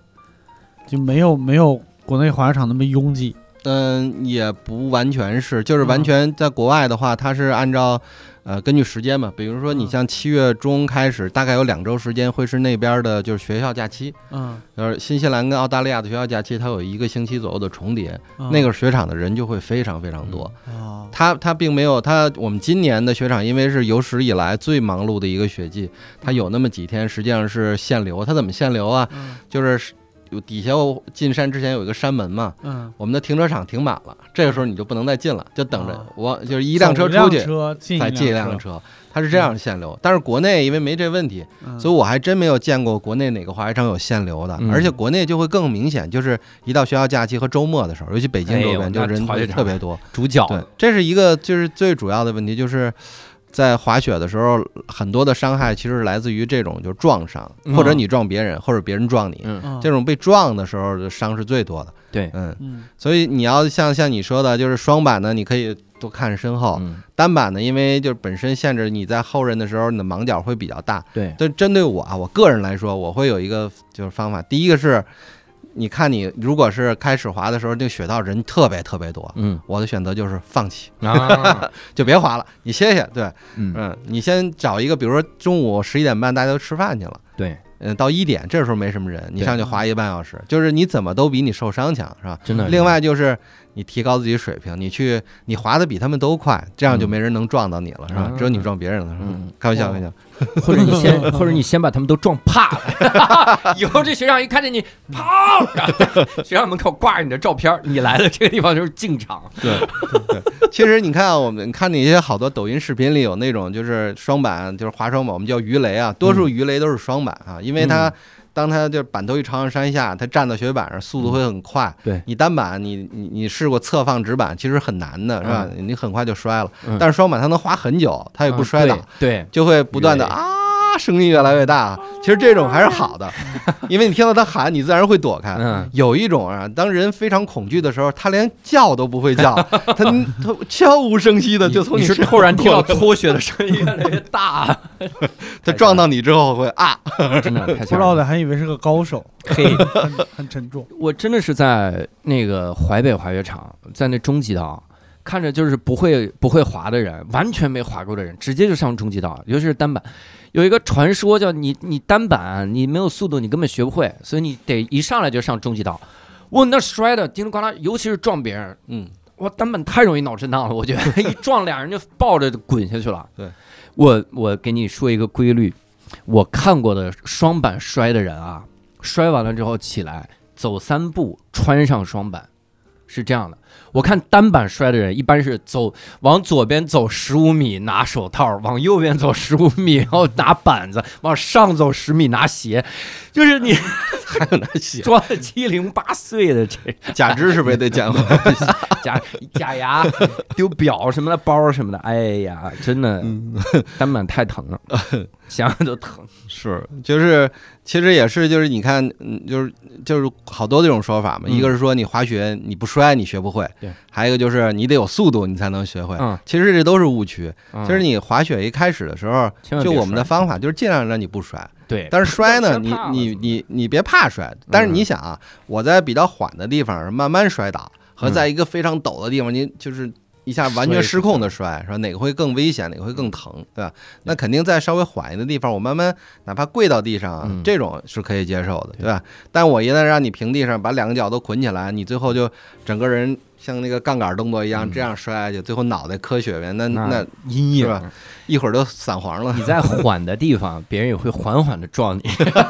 就没有没有国内滑雪场那么拥挤。嗯，也不完全是，就是完嗯全在国外的话，它是按照，呃，根据时间嘛，比如说你嗯像七月中开始，大概有两周时间会是那边的就是学校假期，嗯，呃，新西兰跟澳大利亚的学校假期，它有一个星期左右的重叠，嗯那个雪场的人就会非常非常多。哦，它它并没有它，我们今年的雪场因为是有史以来最忙碌的一个雪季，它有那么几天实际上是限流。它怎么限流啊？嗯就是有底下进山之前有一个山门嘛，嗯，我们的停车场停满了，这个时候你就不能再进了，就等着啊我就是一辆车出去车进再进一辆车，它是这样限流。但是国内因为没这问题，嗯所以我还真没有见过国内哪个滑雪场有限流的，嗯而且国内就会更明显，就是一到学校假期和周末的时候，尤其北京周边就人特别多。主角对，这是一个就是最主要的问题，就是在滑雪的时候，很多的伤害其实是来自于这种就是撞伤，嗯或者你撞别人，或者别人撞你。这种被撞的时候的伤是最多的，对，嗯，嗯所以你要像像你说的，就是双板呢，你可以多看身后；嗯，单板呢，因为就是本身限制你在后刃的时候，你的盲角会比较大。对，但针对我啊，我个人来说，我会有一个就是方法。第一个是，你看你如果是开始滑的时候，这个雪道人特别特别多，嗯我的选择就是放弃，啊，<laughs> 就别滑了，你歇歇。对，嗯，嗯，你先找一个，比如说中午十一点半大家都吃饭去了。对，嗯，到一点这时候没什么人，你上去滑一个半小时，就是你怎么都比你受伤强，是吧？真的。另外就是你提高自己水平，你去你滑的比他们都快，这样就嗯没人能撞到你了，是吧？嗯只有你撞别人了，是吧？嗯，开玩笑，开玩笑。<laughs> 或者你先，或者你先把他们都撞怕了，<laughs> 以后这学长一看见你跑，<laughs> 学校门口挂着你的照片，你来了这个地方就是进场。对对对，其实你看啊我们看那些好多抖音视频里有那种就是双板，就是滑双板，我们叫鱼雷啊，多数鱼雷都是双板啊，因为它。当它就是板头一朝上山下，它站到雪板上，速度会很快。对你单板，你你你试过侧放直板，其实很难的，是吧？你很快就摔了。嗯但是双板它能滑很久，它也不摔倒，对，就会不断的鱼雷啊，声音越来越大。其实这种还是好的，<laughs> 因为你听到他喊，你自然会躲开。嗯，有一种啊，当人非常恐惧的时候，他连叫都不会叫，<laughs> 他他悄无声息的就从你是身突然听到过来搓雪的声音越来越大，<laughs> 他撞到你之后会啊，真的太不知道吓人了。的还以为是个高手，嘿，很很沉重。我真的是在那个淮北滑雪场，在那中级道。看着就是不会不会滑的人，完全没滑过的人，直接就上中级道，尤其是单板。有一个传说叫你你单板你没有速度，你根本学不会，所以你得一上来就上中级道。哇，那摔的叮里呱啦，尤其是撞别人，嗯，哇，单板太容易脑震荡了，我觉得 <laughs> 一撞俩人就抱着就滚下去了。对，我我给你说一个规律，我看过的双板摔的人啊，摔完了之后起来走三步，穿上双板，是这样的。我看单板摔的人一般是走往左边走十五米拿手套，往右边走十五米，然后拿板子，往上走十米拿鞋，就是你 <laughs> 还有那鞋。装的七零八碎的这 <laughs> 假肢是不是也得捡回来？假 <laughs> 假牙、丢表什么的、包什么的，哎呀，真的单板太疼了，想想都疼。<laughs> 是，就是其实也是，就是你看，嗯，就是就是好多这种说法嘛。嗯一个是说你滑雪你不摔你学不会，对，还有一个就是你得有速度，你才能学会。嗯，其实这都是误区。嗯其实你滑雪一开始的时候，就我们的方法就是尽量让你不摔，对，但是摔呢，你你你你别怕摔。但是你想啊，我在比较缓的地方慢慢摔倒，和嗯在一个非常陡的地方，你就是一下完全失控的摔，是吧？哪个会更危险？哪个会更疼，对吧？那肯定在稍微缓一点的地方，我慢慢哪怕跪到地上这种是可以接受的，对吧？但我一旦让你平地上，把两个脚都捆起来，你最后就整个人像那个杠杆动作一样嗯这样摔下去，最后脑袋磕雪呗，那那那阴影一会儿都散黄了你。在缓的地方，别人也会缓缓的撞你，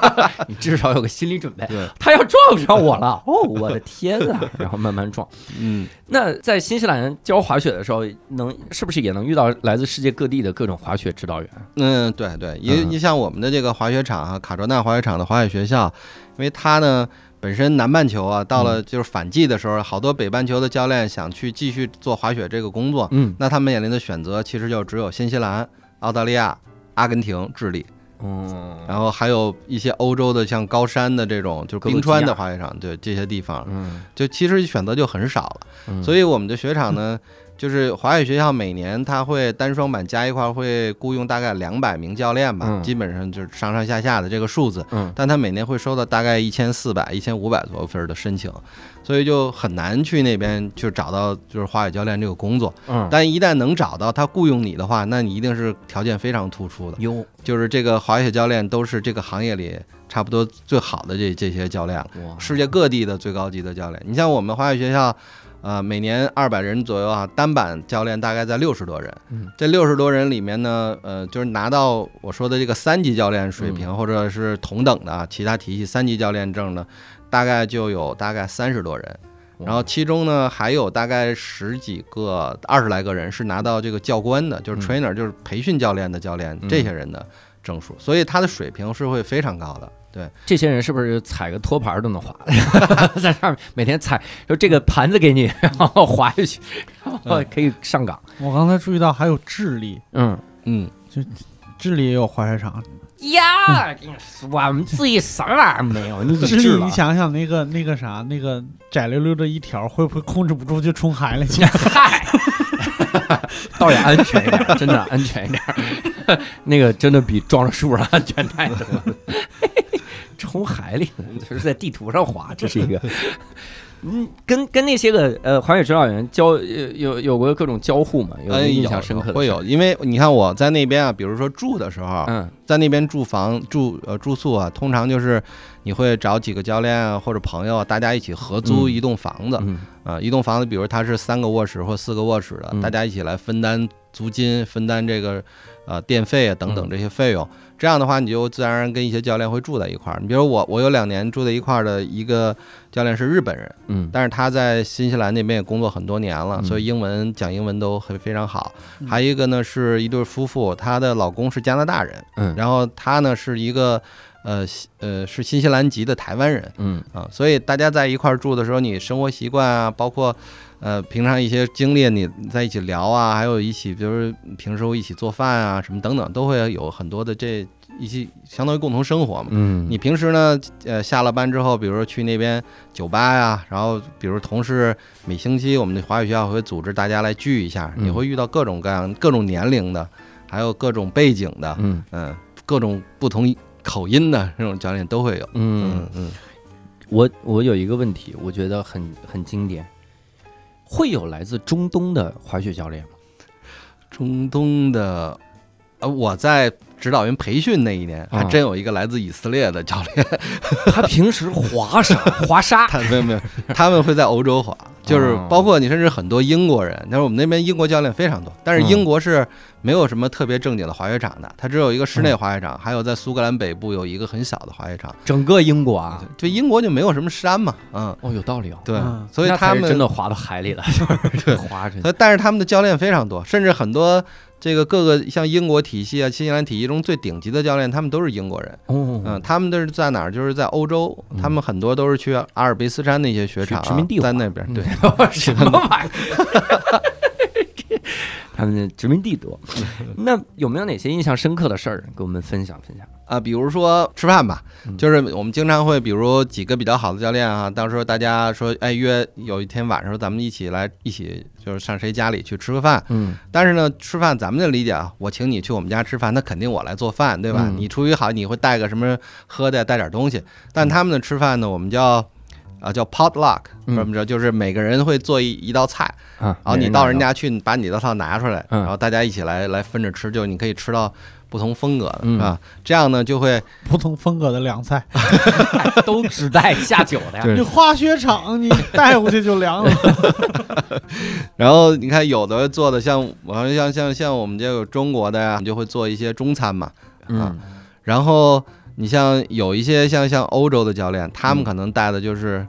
<laughs> 你至少有个心理准备。他要撞上我了，哦，我的天啊！然后慢慢撞。嗯，<laughs> 那在新西兰教滑雪的时候，能是不是也能遇到来自世界各地的各种滑雪指导员？嗯，对对，因为嗯你像我们的这个滑雪场啊，卡卓纳滑雪场的滑雪学校，因为它呢本身南半球啊，到了嗯。就是反季的时候，好多北半球的教练想去继续做滑雪这个工作，嗯，那他们面临的选择其实就只有新西兰、澳大利亚、阿根廷、智利，嗯，然后还有一些欧洲的像高山的这种就是冰川的滑雪场，对这些地方，嗯，就其实选择就很少了。嗯。所以我们的雪场呢，<laughs> 就是滑雪学校每年他会单双板加一块儿会雇佣大概两百名教练吧，嗯基本上就是上上下下的这个数字。嗯但他每年会收到大概一千四百、一千五百多份的申请，所以就很难去那边去找到就是滑雪教练这个工作。嗯，但一旦能找到他雇佣你的话，那你一定是条件非常突出的，有就是这个滑雪教练都是这个行业里差不多最好的这这些教练了。世界各地的最高级的教练。你像我们滑雪学校，呃，每年二百人左右啊，单板教练大概在六十多人。嗯这六十多人里面呢，呃，就是拿到我说的这个三级教练水平、嗯或者是同等的啊，其他体系三级教练证的，大概就有大概三十多人。然后其中呢，还有大概十几个、二十来个人是拿到这个教官的，就是嗯 trainer，、就是培训教练的教练，嗯这些人的证书，所以他的水平是会非常高的。对，这些人是不是踩个托盘都能滑？<laughs> 在上面每天踩，就这个盘子给你，<laughs> 然后滑下去，然后可以上岗。我刚才注意到还有智利，嗯嗯，就智利也有滑雪场。呀，跟你说我们自己什么玩意儿没有？你智利，你想想那个那个啥，那个窄溜溜的一条，会不会控制不住就冲海里去？<laughs> 嗨，倒也安全一点，真的安全一点。那个真的比撞了树上安全太多了。冲海里，<laughs> 就是在地图上滑，<laughs> 这是一个。嗯，跟跟那些个呃滑雪指导员交有有有过各种交互嘛？有哎，印象深刻的会有，因为你看我在那边啊，比如说住的时候，嗯在那边住房住呃住宿啊，通常就是你会找几个教练啊或者朋友啊，大家一起合租嗯一栋房子嗯啊、一栋房子，比如它是三个卧室或四个卧室的，嗯大家一起来分担租金、分担这个呃电费啊等等嗯这些费用。这样的话，你就自然而然跟一些教练会住在一块儿。你比如我，我有两年住在一块儿的一个教练是日本人。嗯但是他在新西兰那边也工作很多年了，嗯所以英文讲英文都很非常好。嗯还有一个呢是一对夫妇，她的老公是加拿大人，嗯然后她呢是一个呃西呃是新西兰籍的台湾人嗯啊，所以大家在一块儿住的时候，你生活习惯啊，包括呃平常一些经历，你在一起聊啊，还有一起比如平时会一起做饭啊什么等等，都会有很多的这一些相当于共同生活嘛。嗯，你平时呢，呃，下了班之后，比如说去那边酒吧呀，然后比如同事每星期我们的华语学校会组织大家来聚一下，嗯。你会遇到各种各样、各种年龄的，还有各种背景的，嗯。嗯，各种不同口音的这种教练都会有。嗯。嗯，嗯，我我有一个问题，我觉得很很经典，会有来自中东的滑雪教练吗？中东的，呃，我在指导员培训那一年，还啊真有一个来自以色列的教练，<laughs> 他平时滑啥？滑沙？他没有没有，他们会在欧洲滑，就是哦包括你甚至很多英国人，但是我们那边英国教练非常多，但是嗯英国是没有什么特别正经的滑雪场的，它只有一个室内嗯滑雪场，还有在苏格兰北部有一个很小的滑雪场，整个英国啊？就英国就没有什么山嘛，嗯，哦，有道理哦。对嗯，所以他们真的滑到海里了，<laughs> 就是滑着。所以但是他们的教练非常多，甚至很多这个各个像英国体系啊、新西兰体系中最顶级的教练，他们都是英国人。哦，嗯，他们都是在哪儿？就是在欧洲，嗯他们很多都是去阿尔卑斯山那些雪场啊、殖民地滑在那边。对，什么玩意儿？<laughs> 他们的殖民地多。<laughs> 那有没有哪些印象深刻的事儿给我们分享分享？啊，比如说吃饭吧嗯，就是我们经常会，比如几个比较好的教练啊，到时候大家说，哎，约有一天晚上咱们一起来，一起就是上谁家里去吃个饭。嗯但是呢，吃饭咱们的理解啊，我请你去我们家吃饭，那肯定我来做饭，对吧？嗯你出于好，你会带个什么喝的，带点东西。但他们的吃饭呢，我们叫啊叫 potluck，嗯怎么着？就是每个人会做一一道菜，啊，然后你到人家去把你的菜拿出来，嗯然后大家一起来来分着吃，就你可以吃到不同风格的，嗯是吧？这样呢就会不同风格的凉菜，<laughs> 都只带下酒的呀。对你滑雪场你带回去就凉了。<laughs> 然后你看，有的做的像我像像像我们这个中国的呀，就会做一些中餐嘛。嗯然后你像有一些像像欧洲的教练，他们嗯可能带的就是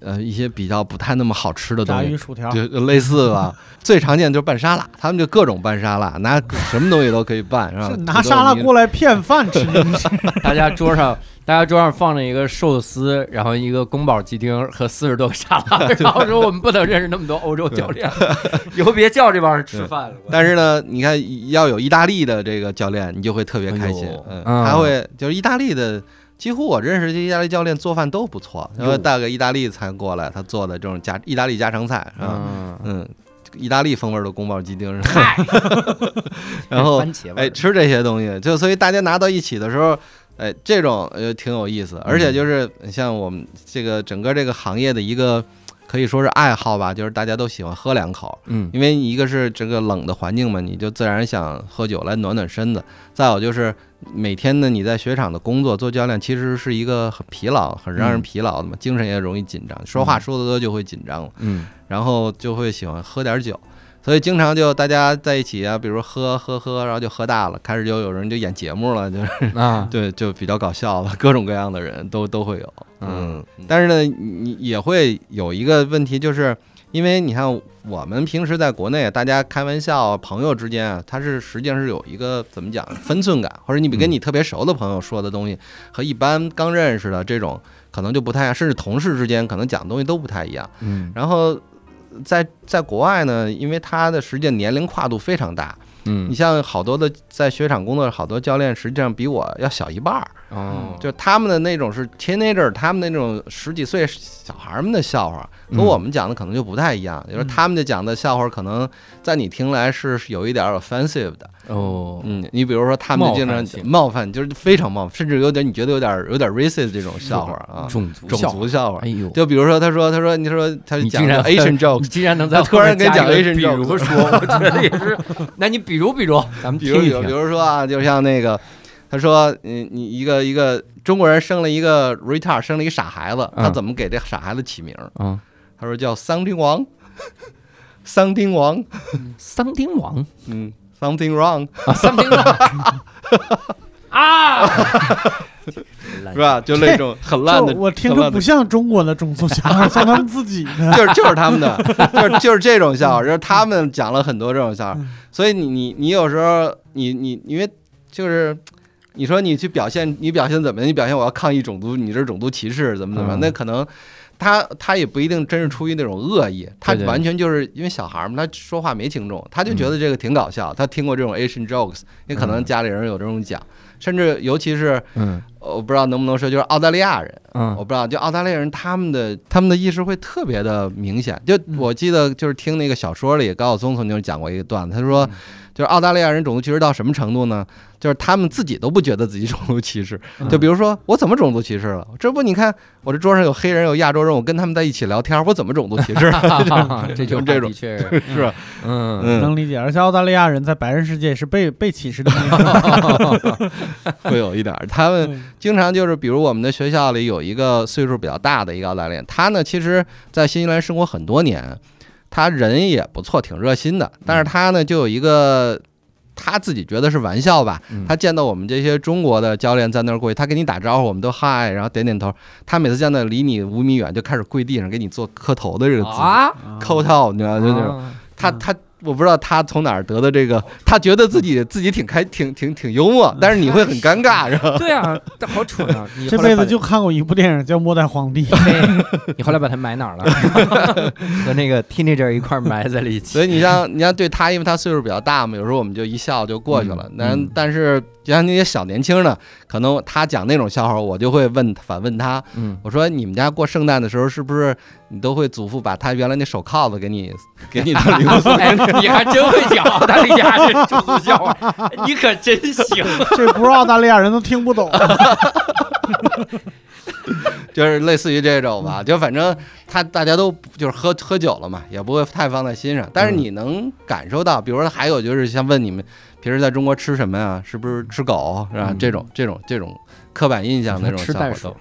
呃一些比较不太那么好吃的东西，炸鱼薯条，就就类似吧。最常见就是拌沙拉，他们就各种拌沙拉，拿什么东西都可以拌，是吧是？拿沙拉过来骗饭吃，<laughs> 大家桌上，大家桌上放着一个寿司，然后一个宫保鸡丁和四十多个沙拉，<laughs> 然后说我们不能认识那么多欧洲教练，<laughs> 以后别叫这帮人吃饭了。但是呢，你看要有意大利的这个教练，你就会特别开心。嗯，啊他会就是意大利的，几乎我认识的意大利教练做饭都不错。然后哟带个意大利餐过来，他做的这种家意大利家常菜？嗯，嗯，意大利风味的宫保鸡丁是吧？<laughs> 然后哎，吃这些东西，就所以大家拿到一起的时候，哎，这种呃挺有意思，而且就是像我们这个整个这个行业的一个可以说是爱好吧，就是大家都喜欢喝两口，嗯。因为一个是这个冷的环境嘛，你就自然想喝酒来暖暖身子，再有就是每天呢你在雪场的工作做教练，其实是一个很疲劳、很让人嗯。疲劳的嘛，精神也容易紧张，说话说的多就会紧张了。嗯。然后就会喜欢喝点酒，所以经常就大家在一起啊，比如喝喝喝，然后就喝大了，开始就有人就演节目了，就是啊，<laughs> 对，就比较搞笑了，各种各样的人都都会有，嗯，但是呢，你也会有一个问题，就是因为你看我们平时在国内，大家开玩笑，朋友之间啊，他是实际上是有一个怎么讲分寸感，或者你比跟你特别熟的朋友说的东西和一般刚认识的这种可能就不太一样，甚至同事之间可能讲的东西都不太一样。嗯。然后在在国外呢，因为他的实际年龄跨度非常大，你嗯像好多的在雪场工作的好多教练，实际上比我要小一半儿。哦，就他们的那种是 teenager，他们那种十几岁小孩们的笑话，和嗯我们讲的可能就不太一样。就是他们的讲的笑话，可能在你听来是有一点 offensive 的。哦，嗯，你比如说他们就经常冒犯就是非常冒犯，甚至有点你觉得有点有点 racist 这种笑话啊，种族种笑话族笑话哎。呦，就比如说，他说，他说，你说他讲 Asian <laughs> 你 jokes，竟然能在他突然给讲 Asian joke，比如说，我觉得也是。<laughs> 那你比如比如，咱们比如比如说啊，就像那个，他说，你你一个一个中国人生了一个 retard，生了一个傻孩子，他嗯怎么给这傻孩子起名？啊，他说叫桑丁王，<laughs> 桑丁王，桑丁王？嗯，something wrong 啊，something wrong <laughs> 啊，是吧？就那种很烂的，我听着不像中国的种族笑话，像他们自己的。<laughs> 就是就是他们的，就是就是这种笑话，就是他们讲了很多这种笑话，所以你你你有时候你你因为就是。你说你去表现，你表现怎么样？你表现我要抗议种族，你这是种族歧视，怎么怎么那可能他他也不一定真是出于那种恶意，他完全就是因为小孩嘛，他说话没轻重，他就觉得这个挺搞笑，他听过这种 Asian jokes，也可能嗯。家里人有这种讲，甚至尤其是嗯。呃我不知道能不能说，就是澳大利亚人，嗯。我嗯不知道，就澳大利亚人他们的他们的意识会特别的明显。就嗯。我记得就是听那个小说里，高晓松曾经讲过一个段子，他说嗯就是澳大利亚人种族歧视到什么程度呢？就是他们自己都不觉得自己种族歧视。嗯就比如说我怎么种族歧视了？这不你看我这桌上有黑人有亚洲人，我跟他们在一起聊天，我怎么种族歧视了？<laughs> 这就这种确实 <laughs> 是吧？嗯嗯，能理解，而且澳大利亚人在白人世界也是被被歧视的。<laughs> 会有一点儿。他们嗯经常就是，比如我们的学校里有一个岁数比较大的一个澳大利亚人，他呢其实在新西兰生活很多年，他人也不错，挺热心的。但是他呢就有一个。他自己觉得是玩笑吧，嗯他见到我们这些中国的教练在那儿过去，他跟你打招呼，我们都嗨，然后点点头。他每次见到离你五米远就开始跪地上给你做磕头的这个姿势，啊，叩头，你知道就那种。啊他他我不知道他从哪儿得的这个，<laughs> 他觉得自己自己挺开挺挺挺幽默，但是你会很尴尬，<laughs> 是吧？对啊，这好蠢啊！<laughs> 你这辈子就看过一部电影叫《末代皇帝》，嘿你后来把它埋哪儿了？和那个 teenager 一块儿埋在了一起。所以你像你像对他，因为他岁数比较大嘛，有时候我们就一笑就过去了嗯。但嗯但是就像那些小年轻的，可能他讲那种笑话，我就会问反问他，嗯，我说你们家过圣诞的时候是不是你都会祖父把他原来那手铐子给你 <laughs> 给你当礼物送你？，你还真会讲澳大利亚人中俗笑话，你可真行。<laughs> 这不是澳大利亚人都听不懂。<laughs> 就是类似于这种吧，就反正他大家都就是喝喝酒了嘛，也不会太放在心上。但是你能感受到，比如说还有就是像问你们平时在中国吃什么呀？是不是吃狗是吧？嗯这种这种这种刻板印象那种吃笑话袋鼠，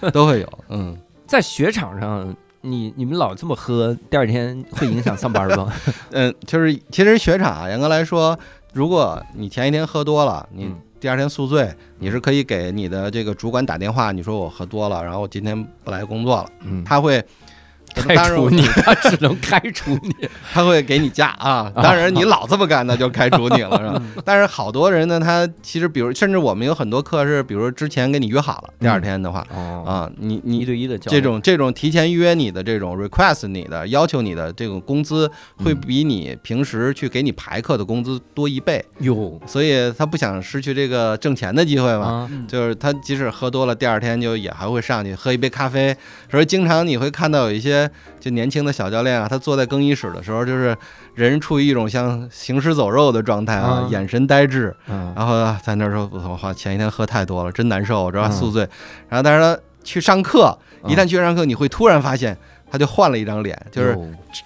都 <laughs> 都会有。嗯，在雪场上，你你们老这么喝，第二天会影响上班吗？嗯，<laughs> 就是其实雪场啊，严格来说，如果你前一天喝多了，你嗯第二天宿醉，你是可以给你的这个主管打电话，你说我喝多了，然后我今天不来工作了，嗯，他会。开除你，他只能开除你。<laughs> 他会给你假啊，当然你老这么干，那就开除你了，是吧？<laughs> 但是好多人呢，他其实比如，甚至我们有很多课是，比如之前跟你约好了，第二天的话哦，啊，你你一对一的教这种这种提前约你的这种 request 你的要求你的这种工资，会嗯比你平时去给你排课的工资多一倍，哟所以他不想失去这个挣钱的机会嘛。啊，就是他即使喝多了，第二天就也还会上去喝一杯咖啡。所以经常你会看到有一些就年轻的小教练啊，他坐在更衣室的时候，就是人处于一种像行尸走肉的状态啊啊，眼神呆滞，嗯然后啊在那儿说：“我话，前一天喝太多了，真难受，我这宿醉。”然后但是他去上课，一旦去上课，你会突然发现。他就换了一张脸，就是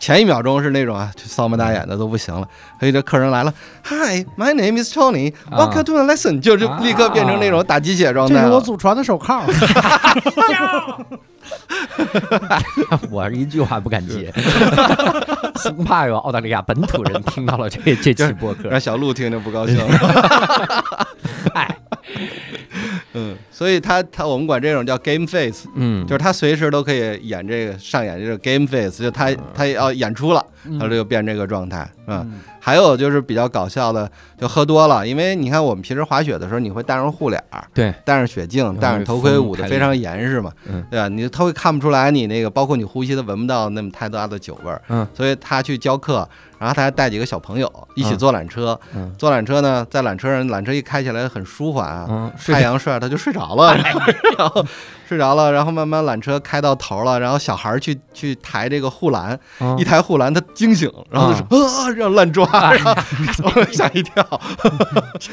前一秒钟是那种啊，就扫眉打眼的都不行了。所以这客人来了，Hi, my name is Tony, 啊 welcome to the lesson，就就立刻变成那种打鸡血状态。这是我祖传的手铐。<laughs> 我是一句话不敢接，<laughs> 生怕有澳大利亚本土人听到了这这期播客。让小鹿听着不高兴。哎，<laughs> 嗯，所以他他我们管这种叫 game face，嗯，就是他随时都可以演这个上演这个 game face，就他他要演出了，他就变这个状态，是吧？嗯还有就是比较搞笑的，就喝多了，因为你看我们平时滑雪的时候，你会戴上护脸儿，对，戴上雪镜，戴上头盔，捂得非常严实嘛，嗯。对吧？你他会看不出来你那个，包括你呼吸都闻不到那么太大的酒味儿，嗯，所以他去教课，然后他还带几个小朋友一起嗯坐缆车，嗯。坐缆车呢，在缆车上，缆车一开起来很舒缓啊，嗯，太阳晒他就睡着了，<laughs> 然后睡着了，然后慢慢缆车开到头了，然后小孩儿去去抬这个护栏，嗯。一抬护栏他惊醒，然后就说啊，让乱抓，然后我吓一跳。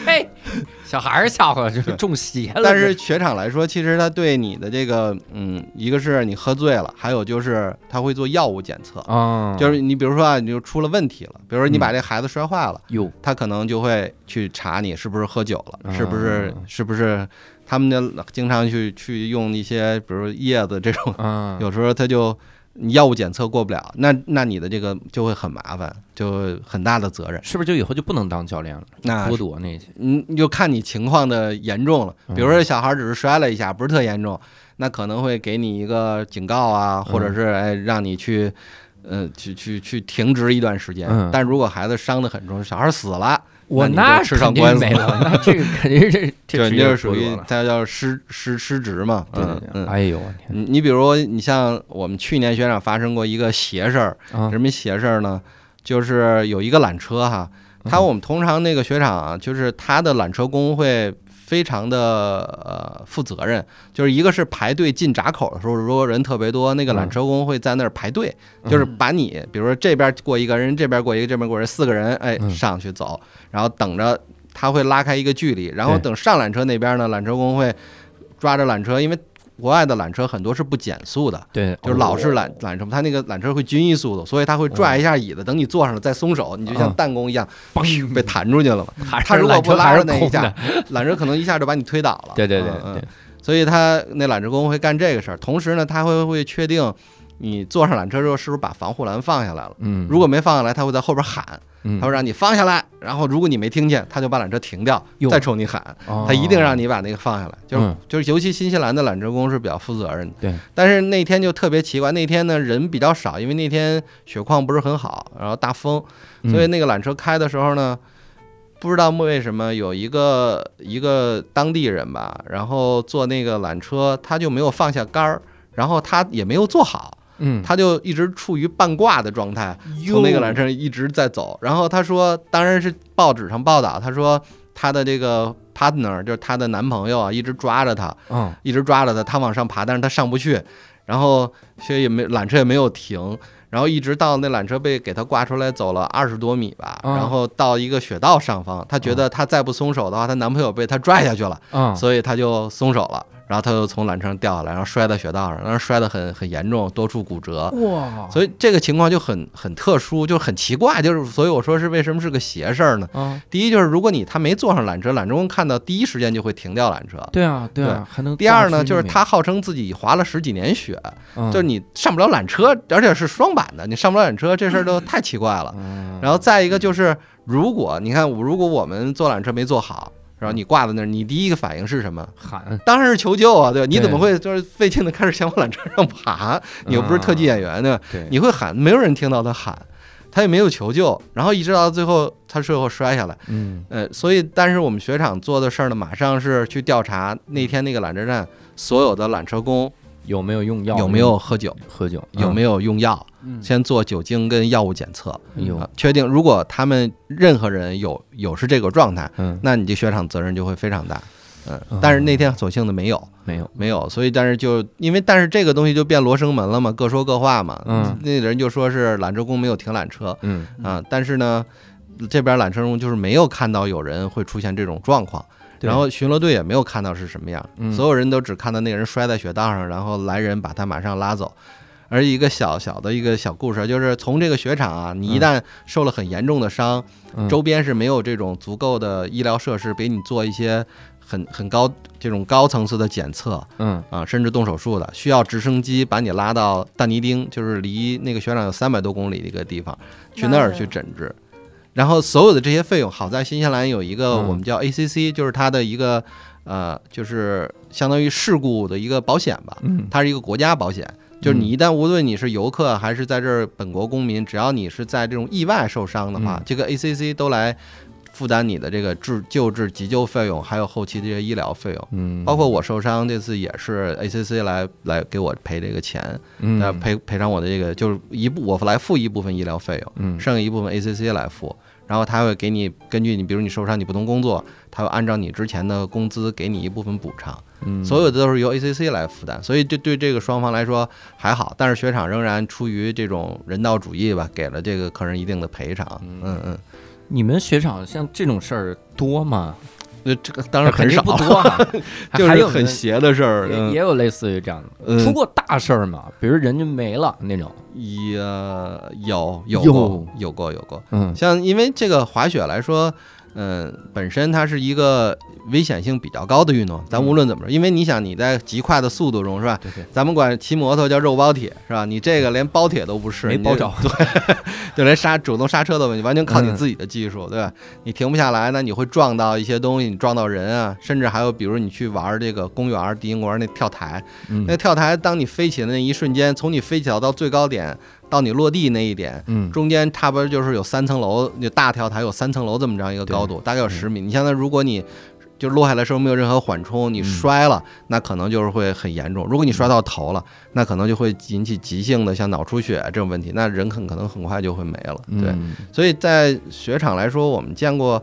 嘿，<laughs> 小孩儿吓唬就是中邪了。但是雪场来说，其实他对你的这个，嗯，一个是你喝醉了，还有就是他会做药物检测。啊，就是你比如说啊，你就出了问题了，比如说你把这孩子摔坏了，哟，他可能就会去查你是不是喝酒了，啊是不是是不是他们的经常去去用一些比如叶子这种，嗯，有时候他就你药物检测过不了，那那你的这个就会很麻烦，就很大的责任。是不是就以后就不能当教练了？那剥夺那些，嗯，你就看你情况的严重了。比如说小孩只是摔了一下，不是特严重，那可能会给你一个警告啊，或者是哎让你去。呃，去去去停职一段时间，嗯但如果孩子伤得很重，小孩死了，我那你就吃上肯定官司没了，<laughs> 那这个肯定是就 <laughs> 这你就是属于职业剥夺了它叫失失失职嘛。嗯嗯。呦你你比如你像我们去年学长发生过一个邪事儿，啊什么邪事儿呢？就是有一个缆车哈，它嗯我们通常那个学长啊，就是他的缆车工会非常的呃负责任，就是一个是排队进闸口的时候，如果人特别多，那个缆嗯。车工会在那儿排队，就是把你比如说这边过一个人，这边过一个，这边过人，四个人哎嗯。上去走，然后等着他会拉开一个距离，然后等上缆车那边呢，缆车工会抓着缆车，因为国外的缆车很多是不减速的。对，就是老式哦缆缆车，它那个缆车会均一速度，所以它会拽一下椅子，等你坐上了再松手，你就像嗯弹弓一样，嘣被弹出去了嘛。还是他如果不拉着那一下，<laughs> 缆车可能一下就把你推倒了。对对对对，所以他那缆车工会干这个事儿，同时呢，他会会确定你坐上缆车之后是不是把防护栏放下来了？嗯，如果没放下来，他会在后边喊，嗯他会让你放下来。然后如果你没听见，他就把缆车停掉，再冲你喊。哦他一定让你把那个放下来，就是、嗯就是，尤其新西兰的缆车工是比较负责任的。对，但是那天就特别奇怪，那天呢人比较少，因为那天雪况不是很好，然后大风，嗯所以那个缆车开的时候呢，不知道为什么有一个一个当地人吧，然后坐那个缆车，他就没有放下杆儿，然后他也没有坐好，嗯，他就一直处于半挂的状态，从那个缆车上一直在走。然后他说，当然是报纸上报道，他说他的这个 partner 就是他的男朋友啊，一直抓着他，嗯。一直抓着他，他往上爬，但是他上不去，然后所以也没缆车也没有停。然后一直到那缆车被给他挂出来，走了二十多米吧，嗯。然后到一个雪道上方，她觉得她再不松手的话，她男朋友被她拽下去了，嗯，所以她就松手了，然后他就从缆车上掉下来，然后摔在雪道上，然后摔得很很严重，多处骨折。哇，所以这个情况就很很特殊，就很奇怪，就是所以我说是为什么是个邪事儿呢？啊，第一就是如果你他没坐上缆车，缆车工看到第一时间就会停掉缆车。对啊对啊，还能第二呢，就是他号称自己滑了十几年雪，嗯就是你上不了缆车，而且是双板的，你上不了缆车这事儿都 <laughs> 太奇怪了。嗯然后再一个就是，如果你看，如果我们坐缆车没坐好，然后你挂在那儿，你第一个反应是什么？喊，当然是求救啊，对吧？你怎么会就是费劲的开始想往缆车上爬？你又不是特技演员，对吧？你会喊，没有人听到他喊，他也没有求救，然后一直到最后，他最后摔下来。嗯呃，所以，但是我们雪场做的事儿呢，马上是去调查那天那个缆车站所有的缆车工有没有用药？有没有喝酒，喝酒？有没有用药，嗯先做酒精跟药物检测，嗯？啊，确定如果他们任何人有有是这个状态，嗯那你这雪场责任就会非常大。嗯哦，但是那天所幸的没有，没有？没有，所以但是就因为但是这个东西就变罗生门了嘛，各说各话嘛。嗯那人就说是缆车工没有停缆车嗯啊，但是呢，这边缆车工就是没有看到有人会出现这种状况。对然后巡逻队也没有看到是什么样，嗯所有人都只看到那个人摔在雪道上，然后来人把他马上拉走。而一个小小的一个小故事，就是从这个雪场啊，你一旦受了很严重的伤，嗯周边是没有这种足够的医疗设施给你做一些很很高这种高层次的检测嗯啊，甚至动手术的，需要直升机把你拉到但尼丁，就是离那个雪场有三百多公里的一个地方，去那儿去诊治。然后所有的这些费用，好在新西兰有一个嗯。我们叫 ACC，就是它的一个呃，就是相当于事故的一个保险吧，嗯。它是一个国家保险，就是你一旦无论你是游客还是在这儿本国公民，只要你是在这种意外受伤的话，嗯。这个 ACC 都来负担你的这个治救治急救费用，还有后期这些医疗费用。嗯，包括我受伤这次也是 ACC 来来给我赔这个钱，嗯呃赔赔偿我的这个就是一部我来付一部分医疗费用，嗯剩下一部分 ACC 来付，然后他会给你根据你比如你受伤你不能工作，他会按照你之前的工资给你一部分补偿。嗯所有的都是由 ACC 来负担，所以这对这个双方来说还好，但是雪场仍然出于这种人道主义吧，给了这个客人一定的赔偿。嗯嗯，你们雪场像这种事儿多吗？那这个当然很少不多啊，<laughs> 就是很邪的事儿。也有类似于这样的，嗯出过大事儿吗？比如人就没了那种。也有有有过有过有过，嗯像因为这个滑雪来说，嗯，本身它是一个危险性比较高的运动。咱无论怎么说，因为你想你在极快的速度中是吧？对对，咱们管骑摩托叫肉包铁是吧？你这个连包铁都不是，没包着。对，<laughs> 就连刹主动刹车都没有，完全靠你嗯自己的技术，对吧？你停不下来那，你会撞到一些东西，你撞到人啊，甚至还有比如你去玩这个公园迪英公园那跳台，嗯那跳台当你飞起的那一瞬间，从你飞起来到最高点到你落地那一点，嗯中间差不多就是有三层楼，就大跳台有三层楼这么着一个高度，大概有十米。你现在如果你就落下来的时候没有任何缓冲，你嗯摔了，那可能就是会很严重。如果你摔到头了，那可能就会引起急性的像脑出血这种问题，那人很可能很快就会没了。对，嗯所以在雪场来说，我们见过。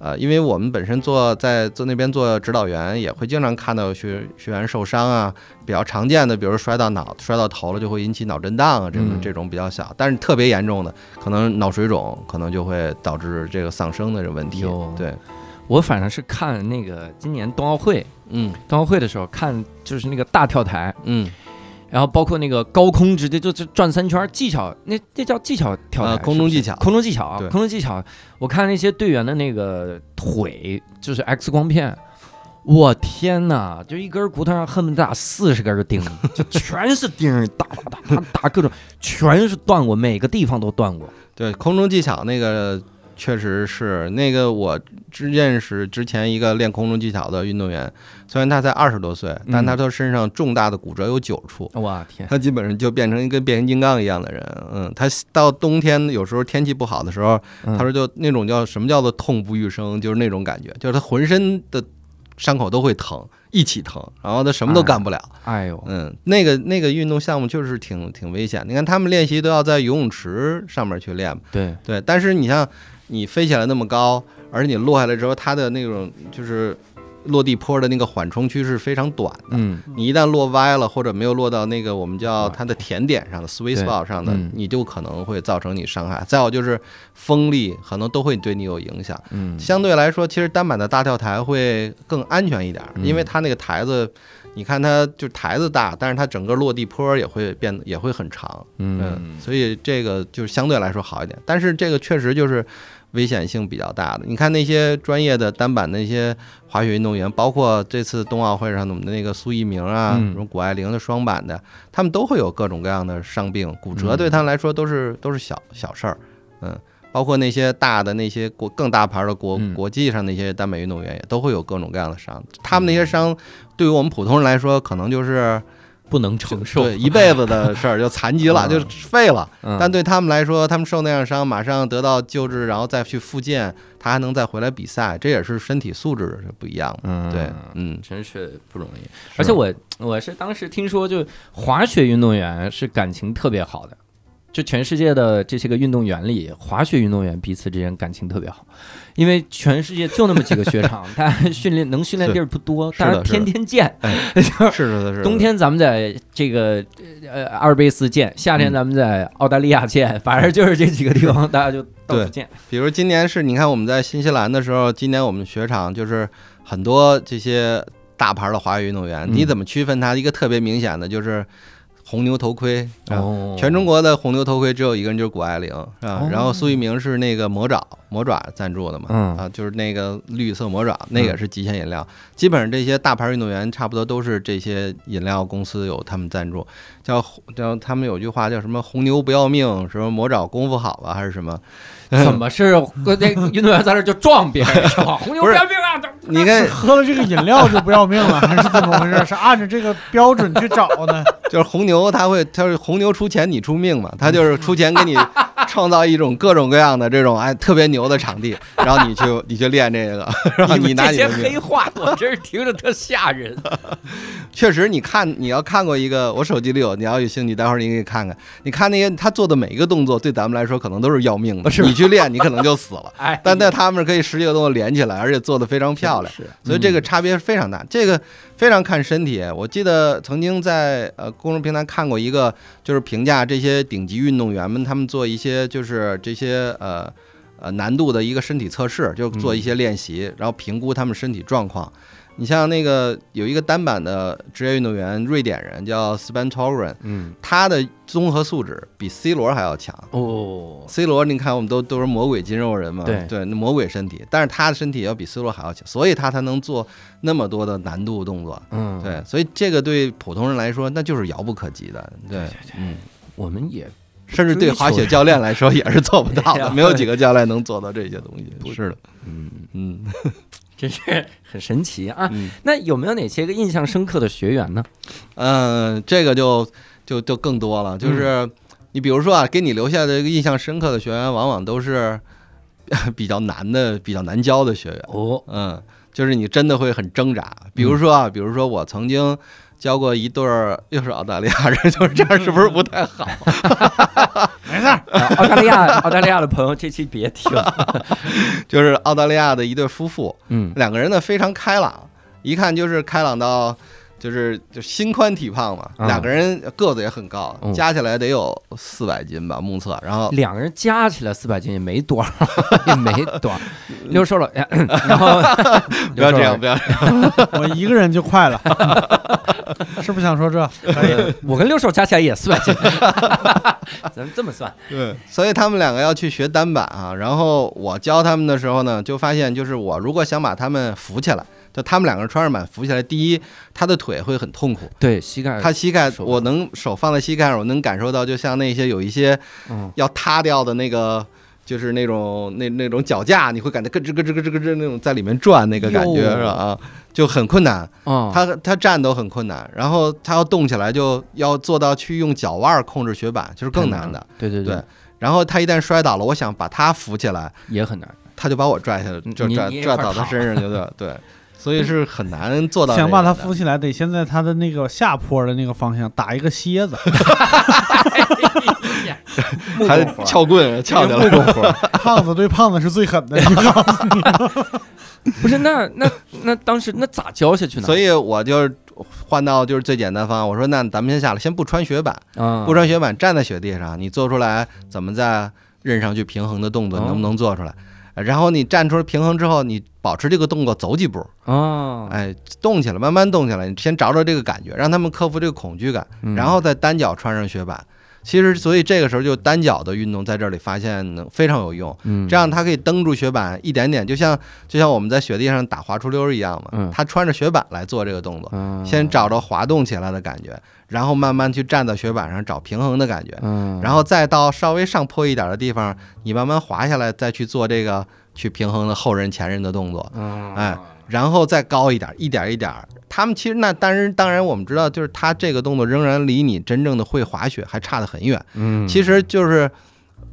呃，因为我们本身做在做那边做指导员，也会经常看到学学员受伤啊，比较常见的，比如摔到脑、摔到头了，就会引起脑震荡啊，这种嗯。这种比较小，但是特别严重的，可能脑水肿，可能就会导致这个丧生的这个问题。对，我反正是看那个今年冬奥会，嗯。冬奥会的时候看就是那个大跳台，嗯，然后包括那个高空直接就就转三圈技巧，那那叫技巧跳台，呃空中技巧空中技巧啊，空中技巧。我看那些队员的那个腿就是 X 光片，我天哪！就一根骨头上恨不得打四十根钉，<laughs> 就全是钉，打打打打打各种，全是断过，每个地方都断过。对，空中技巧那个确实是那个我只认识之前一个练空中技巧的运动员，虽然他才二十多岁，但他他身上重大的骨折有九处。我天！他基本上就变成一个变形金刚一样的人，嗯，他到冬天有时候天气不好的时候，嗯他说就那种叫什么叫做痛不欲生，就是那种感觉，就是他浑身的伤口都会疼，一起疼，然后他什么都干不了。哎呦，嗯，那个那个运动项目确实挺挺危险。你看他们练习都要在游泳池上面去练，对，对。但是你像你飞起来那么高，而且你落下来之后，它的那种就是落地坡的那个缓冲区是非常短的。嗯，你一旦落歪了，或者没有落到那个我们叫它的甜点上的 sweet 对 spot 上的嗯，你就可能会造成你伤害。再有就是风力，可能都会对你有影响。嗯，相对来说，其实单板的大跳台会更安全一点，嗯因为它那个台子，你看它就台子大，但是它整个落地坡也会变得也会很长，嗯，所以这个就是相对来说好一点。但是这个确实就是危险性比较大的。你看那些专业的单板那些滑雪运动员，包括这次冬奥会上的我们的那个苏翊鸣啊，嗯什么谷爱凌的双板的，他们都会有各种各样的伤病，骨折嗯对他们来说都是都是小小事儿，嗯。包括那些大的那些国更大牌的国嗯。国际上那些单板运动员也都会有各种各样的伤，他们那些伤对于我们普通人来说，可能就是不能承受，对一辈子的事儿，就残疾了，嗯 <laughs> 就废了。嗯。但对他们来说，他们受那样伤，马上得到救治，然后再去复健，他还能再回来比赛，这也是身体素质是不一样对，嗯，真是不容易。而且我我是当时听说，就滑雪运动员是感情特别好的，就全世界的这些个运动员里，滑雪运动员彼此之间感情特别好，因为全世界就那么几个雪场，<laughs> 大家训练能训练地儿不多，是的大家天天见。<laughs> 哎，是的，是的。冬天咱们在这个呃阿尔卑斯见，夏天嗯咱们在澳大利亚见，反正就是这几个地方，大家就到处见。比如今年是你看我们在新西兰的时候，今年我们雪场就是很多这些大牌的滑雪运动员，嗯你怎么区分它？一个特别明显的就是红牛头盔全中国的红牛头盔只有一个人，就是谷爱凌啊哦。然后苏翊鸣是那个魔爪魔爪赞助的嘛，嗯啊，就是那个绿色魔爪，那个也是极限饮料。基本上这些大牌运动员差不多都是这些饮料公司有他们赞助，叫叫他们有句话叫什么“红牛不要命”，什么魔爪功夫好啊，还是什么？<laughs> 怎么是那个运动员在那就撞别人是吧？<laughs> 红牛不是不要命啊！你看，喝了这个饮料就不要命了，还是怎么回事？是按照这个标准去找呢？<laughs> 就是红牛，他会，他是红牛出钱，你出命嘛，他就是出钱给你创造一种各种各样的这种哎特别牛的场地，<laughs> 然后你去你去练这个，<laughs> 然后你拿你。黑话，我真是听着特吓人。<laughs> 确实，你看你要看过一个，我手机里有，你要有兴趣，待会儿你可以看看。你看那些他做的每一个动作，对咱们来说可能都是要命的，是你去练，你可能就死了。哎，但在他们可以十几个动作连起来，而且做的非常漂亮。是，所以这个差别非常大，这个非常看身体。我记得曾经在呃公众平台看过一个，就是评价这些顶级运动员们，他们做一些就是这些呃呃难度的一个身体测试，就做一些练习，然后评估他们身体状况。你像那个有一个单板的职业运动员，瑞典人叫 Sven t o r e n 嗯，他的综合素质比 C 罗还要强。哦，C 罗，你看我们都都是魔鬼肌肉人嘛，对那魔鬼身体，但是他的身体要比 C 罗还要强，所以他才能做那么多的难度动作。嗯，对，所以这个对普通人来说，那就是遥不可及的。对，嗯，我们也甚至对滑雪教练来说也是做不到的，没有几个教练能做到这些东西。是的，嗯，嗯真是 <laughs> 很神奇啊。嗯那有没有哪些个印象深刻的学员呢？嗯，这个就就就更多了，就是你比如说啊，给你留下的一个印象深刻的学员，往往都是 <laughs> 比较难的、比较难教的学员。哦，嗯，就是你真的会很挣扎。比如说啊，比如说我曾经教过一对儿，又是澳大利亚人，<laughs> 就是这样，是不是不太好？<laughs> 没事澳大利亚澳大利亚的朋友这期别听。<laughs> 就是澳大利亚的一对夫妇，嗯，两个人呢非常开朗，一看就是开朗到。就是就心宽体胖嘛，啊两个人个子也很高，嗯加起来得有四百斤吧，目测。然后两个人加起来四百斤也没多少，<laughs> 也没多少。<laughs> 六瘦了，<clears throat> 然后 <laughs> 不要这样，不要这样。我一个人就快了，是不是想说这？我跟六瘦加起来也四百斤，咱们这么算。对，所以他们两个要去学单板啊。然后我教他们的时候呢，就发现就是我如果想把他们扶起来，就他们两个人穿上板扶起来，第一，他的腿会很痛苦，对膝盖，他膝盖我能手放在膝盖上，我能感受到，就像那些有一些嗯要塌掉的那个。就是那种那那种脚架，你会感觉咯吱咯吱咯吱咯吱那种在里面转那个感觉是吧？啊，就很困难。啊，他他站都很困难，然后他要动起来就要做到去用脚腕儿控制雪板，就是更难的。对对对，然后他一旦摔倒了，我想把他扶起来，也很难。他就把我拽下来，就拽拽倒他身上就对。对，所以是很难做到想。把它扶起来，得先在它的那个下坡的那个方向打一个楔子，<laughs> 还得撬棍撬起来。木工活，胖子对胖子是最狠的。你告诉你，不是那那那当时那咋教下去呢？所以我就换到就是最简单方案，我说那咱们先下来，先不穿雪板，嗯，不穿雪板站在雪地上，你做出来怎么在刃上去平衡的动作，哦能不能做出来？呃然后你站出平衡之后，你保持这个动作走几步，啊，哎，动起来，慢慢动起来，你先找找这个感觉，让他们克服这个恐惧感，嗯然后再单脚穿上雪板。其实，所以这个时候就单脚的运动在这里发现能非常有用，嗯这样它可以蹬住雪板一点点，就像就像我们在雪地上打滑出溜儿一样嘛嗯。他穿着雪板来做这个动作，嗯先找着滑动起来的感觉，然后慢慢去站在雪板上找平衡的感觉，嗯，然后再到稍微上坡一点的地方，你慢慢滑下来，再去做这个去平衡的后刃前刃的动作。嗯哎然后再高一点，一点一点儿。他们其实那当然当然我们知道，就是他这个动作仍然离你真正的会滑雪还差得很远。嗯，其实就是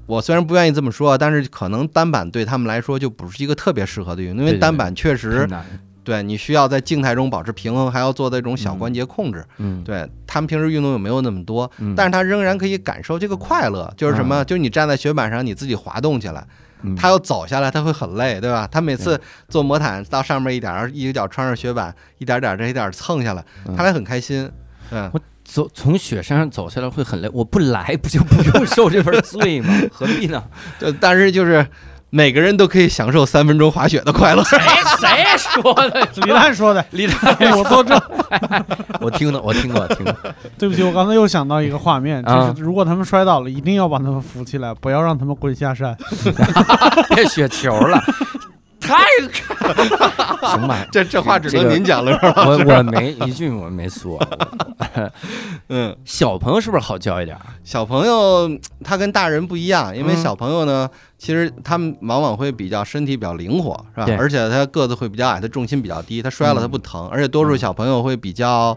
我虽然不愿意这么说，但是可能单板对他们来说就不是一个特别适合的运动，因为单板确实难对你需要在静态中保持平衡，还要做这种小关节控制。嗯，对他们平时运动又没有那么多，嗯但是他仍然可以感受这个快乐，就是什么？啊就是你站在雪板上，你自己滑动起来。嗯他要走下来，他会很累，对吧？他每次坐魔毯到上面一点儿，一个脚穿着雪板，一点点儿这一点儿蹭下来，嗯他还很开心。嗯，走从雪山上走下来会很累，我不来不就不用受这份罪吗？<laughs> 何必呢？就但是就是每个人都可以享受三分钟滑雪的快乐。谁，谁说的？<laughs> 李诞说的，李诞，<laughs> 我作证。<laughs> 我听的，我听过，听过。对不起，我刚才又想到一个画面，啊就是如果他们摔倒了，一定要把他们扶起来，不要让他们滚下山。变雪球了，太行吧？这这话只这个能您讲了，是吧？我我没一句我没说。<laughs> 嗯，小朋友是不是好教一点？小朋友他跟大人不一样，因为嗯小朋友呢，其实他们往往会比较身体比较灵活，是吧对？而且他个子会比较矮，他重心比较低，他摔了嗯他不疼，而且多数小朋友会比较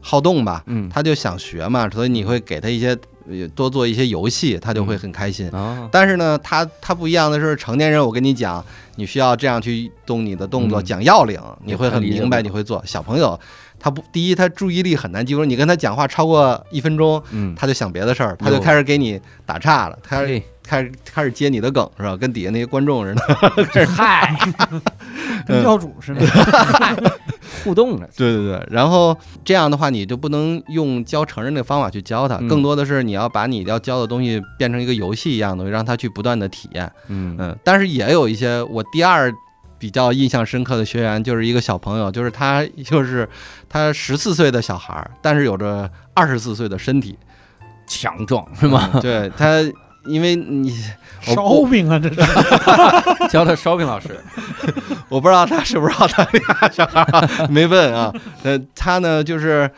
好动吧，嗯他就想学嘛，所以你会给他一些呃多做一些游戏，他就会很开心。啊，但是呢，他他不一样的是，成年人我跟你讲，你需要这样去动你的动作，嗯。讲要领，你会很明白，你会做。小朋友，他不第一，他注意力很难集中，你跟他讲话超过一分钟，嗯，他就想别的事儿，他就开始给你打岔了，开始嘿开始开始接你的梗是吧？跟底下那些观众似的。<laughs> 嗨，<laughs> 跟教主似的。<laughs> 互动着，对对对，然后这样的话，你就不能用教成人的方法去教他，嗯更多的是你要把你要教的东西变成一个游戏一样的东西，让他去不断的体验。嗯嗯，但是也有一些我第二比较印象深刻的学员，就是一个小朋友，就是他就是他十四岁的小孩儿，但是有着二十四岁的身体，强壮是吗？嗯对他，因为你烧饼啊，这是 <laughs> 教他烧饼老师，我不知道他是不是澳大利亚小孩没问啊。呃，他呢就是。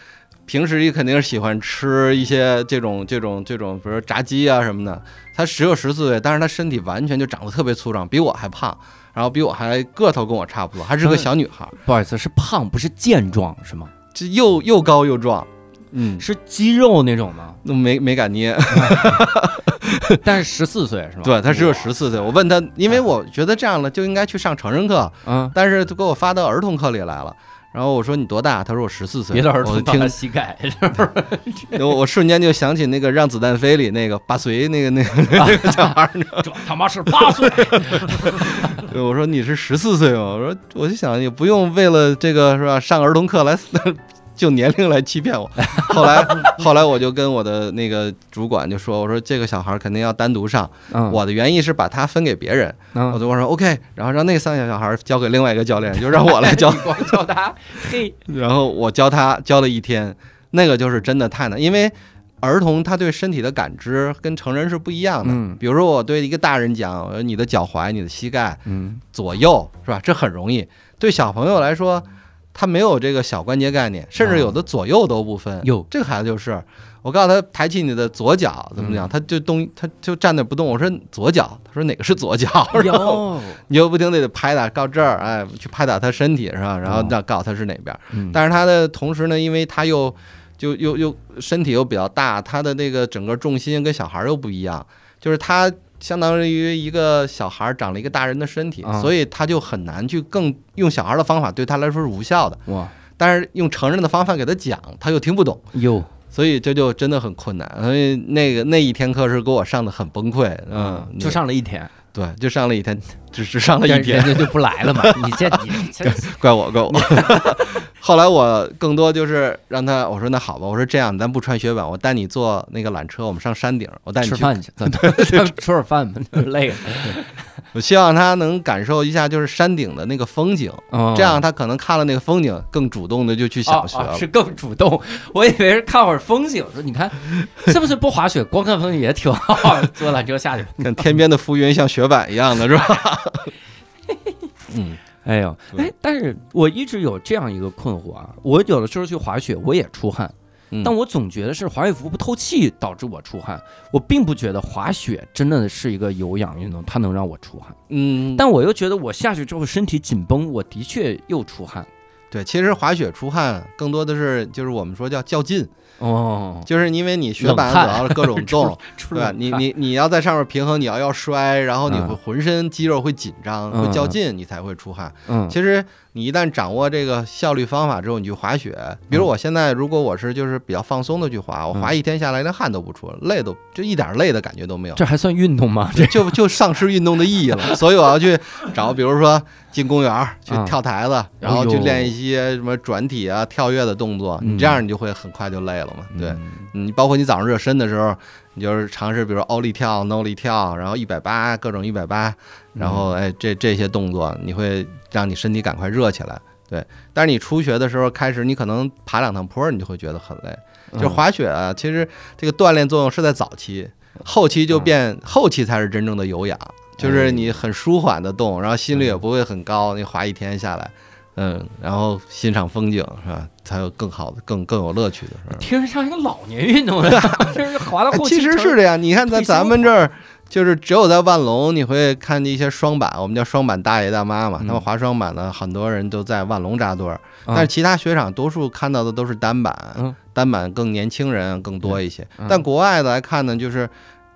平时也肯定是喜欢吃一些这种这种这种，比如说炸鸡啊什么的。他只有十四岁，但是他身体完全就长得特别粗壮，比我还胖，然后比我还个头跟我差不多，还是个小女孩儿，不好意思，是胖不是健壮是吗？这又又高又壮，嗯，是肌肉那种吗？那没没敢捏。<laughs> 但是十四岁是吧？对他只有十四岁，我问他，因为我觉得这样了就应该去上成人课，嗯，但是他给我发到儿童课里来了。然后我说你多大？他说我十四岁。别的儿童听膝盖，<laughs> 我 <laughs> 我瞬间就想起那个《让子弹飞》里那个八岁那个那个那个小孩儿，这他妈是八岁，对我说你是十四岁吗？我说我就想也不用为了这个是吧上儿童课来就年龄来欺骗我。<laughs> 后来后来我就跟我的那个主管就说，我说这个小孩儿肯定要单独上，嗯我的原意是把他分给别人，我嗯，就我说 OK，然后让那三个小孩儿交给另外一个教练，就让我来教 <laughs> 你，光教他，嘿，<laughs> 然后我教他教了一天，那个就是真的太难，因为。儿童他对身体的感知跟成人是不一样的。嗯比如说我对一个大人讲，呃你的脚踝、你的膝盖，嗯左右是吧？这很容易。对小朋友来说，他没有这个小关节概念，甚至有的左右都不分。哟这个孩子就是，我告诉他抬起你的左脚怎么讲，嗯他就动，他就站那不动。我说左脚，他说哪个是左脚？<laughs> 然后，你就不停地得拍打，到这儿，哎，去拍打他身体是吧？然后哦让告诉他是哪边。嗯但是他的同时呢，因为他又就又又身体又比较大，他的那个整个重心跟小孩儿又不一样，就是他相当于一个小孩儿长了一个大人的身体，啊。所以他就很难去更用小孩儿的方法对他来说是无效的，哇。但是用成人的方法给他讲，他又听不懂，哟，所以这就真的很困难。所以那个那一天课是给我上的很崩溃，嗯，就上了一天，对，就上了一天，只只上了一天人，家就不来了嘛。<laughs> 你这你这怪我怪我。<laughs> <laughs> 后来我更多就是让他，我说那好吧，我说这样，咱不穿雪板，我带你坐那个缆车，我们上山顶，我带你去。吃饭去，咱吃会儿饭吧，累了。我希望他能感受一下就是山顶的那个风景，哦这样他可能看了那个风景，更主动的就去想学了。哦哦是更主动。我以为是看会儿风景，说你看是不是不滑雪，光看风景也挺好，坐缆车下去吧。看天边的浮云像雪板一样的是吧？嗯，<laughs> 哎呦，哎，但是我一直有这样一个困惑啊，我有的时候去滑雪，我也出汗，嗯但我总觉得是滑雪服不透气导致我出汗，我并不觉得滑雪真的是一个有氧运动，它能让我出汗，嗯，但我又觉得我下去之后身体紧绷，我的确又出汗。对，其实滑雪出汗更多的是就是我们说叫较劲，哦，就是因为你雪板主要是各种动，<laughs> 对吧？你你你要在上面平衡，你要要摔，然后你嗯。会浑身肌肉会紧张，嗯会较劲，你才会出汗。嗯，其实你一旦掌握这个效率方法之后，你去滑雪，比如我现在如果我是就是比较放松的去滑，我滑嗯一天下来连汗都不出，累都就一点累的感觉都没有。这还算运动吗？这。就就丧失运动的意义了，<laughs> 所以我要去找，比如说进公园去啊。跳台子，然后去练一些什么转体啊、跳跃的动作，嗯。你这样你就会很快就累了嘛。对，嗯你包括你早上热身的时候，你就是尝试，比如奥利跳、no 力跳，然后一百八各种一百八，然后嗯哎这这些动作，你会让你身体赶快热起来。对，但是你初学的时候开始，你可能爬两趟坡，你就会觉得很累。就滑雪啊，其实这个锻炼作用是在早期，后期就变后期才是真正的有氧，就是你很舒缓的动，然后心率也不会很高，你滑一天下来，嗯，然后欣赏风景是吧？才有更好的、更更有乐趣的是吧？听着像一个老年运动，<laughs> 这是滑到后期其实是这样，你看在咱们这儿，就是只有在万隆你会看见一些双板，我们叫双板大爷大妈嘛，嗯。他们滑双板呢，很多人都在万隆扎堆儿，啊但是其他雪场多数看到的都是单板，嗯。单板更年轻人更多一些。嗯，但国外的来看呢，就是。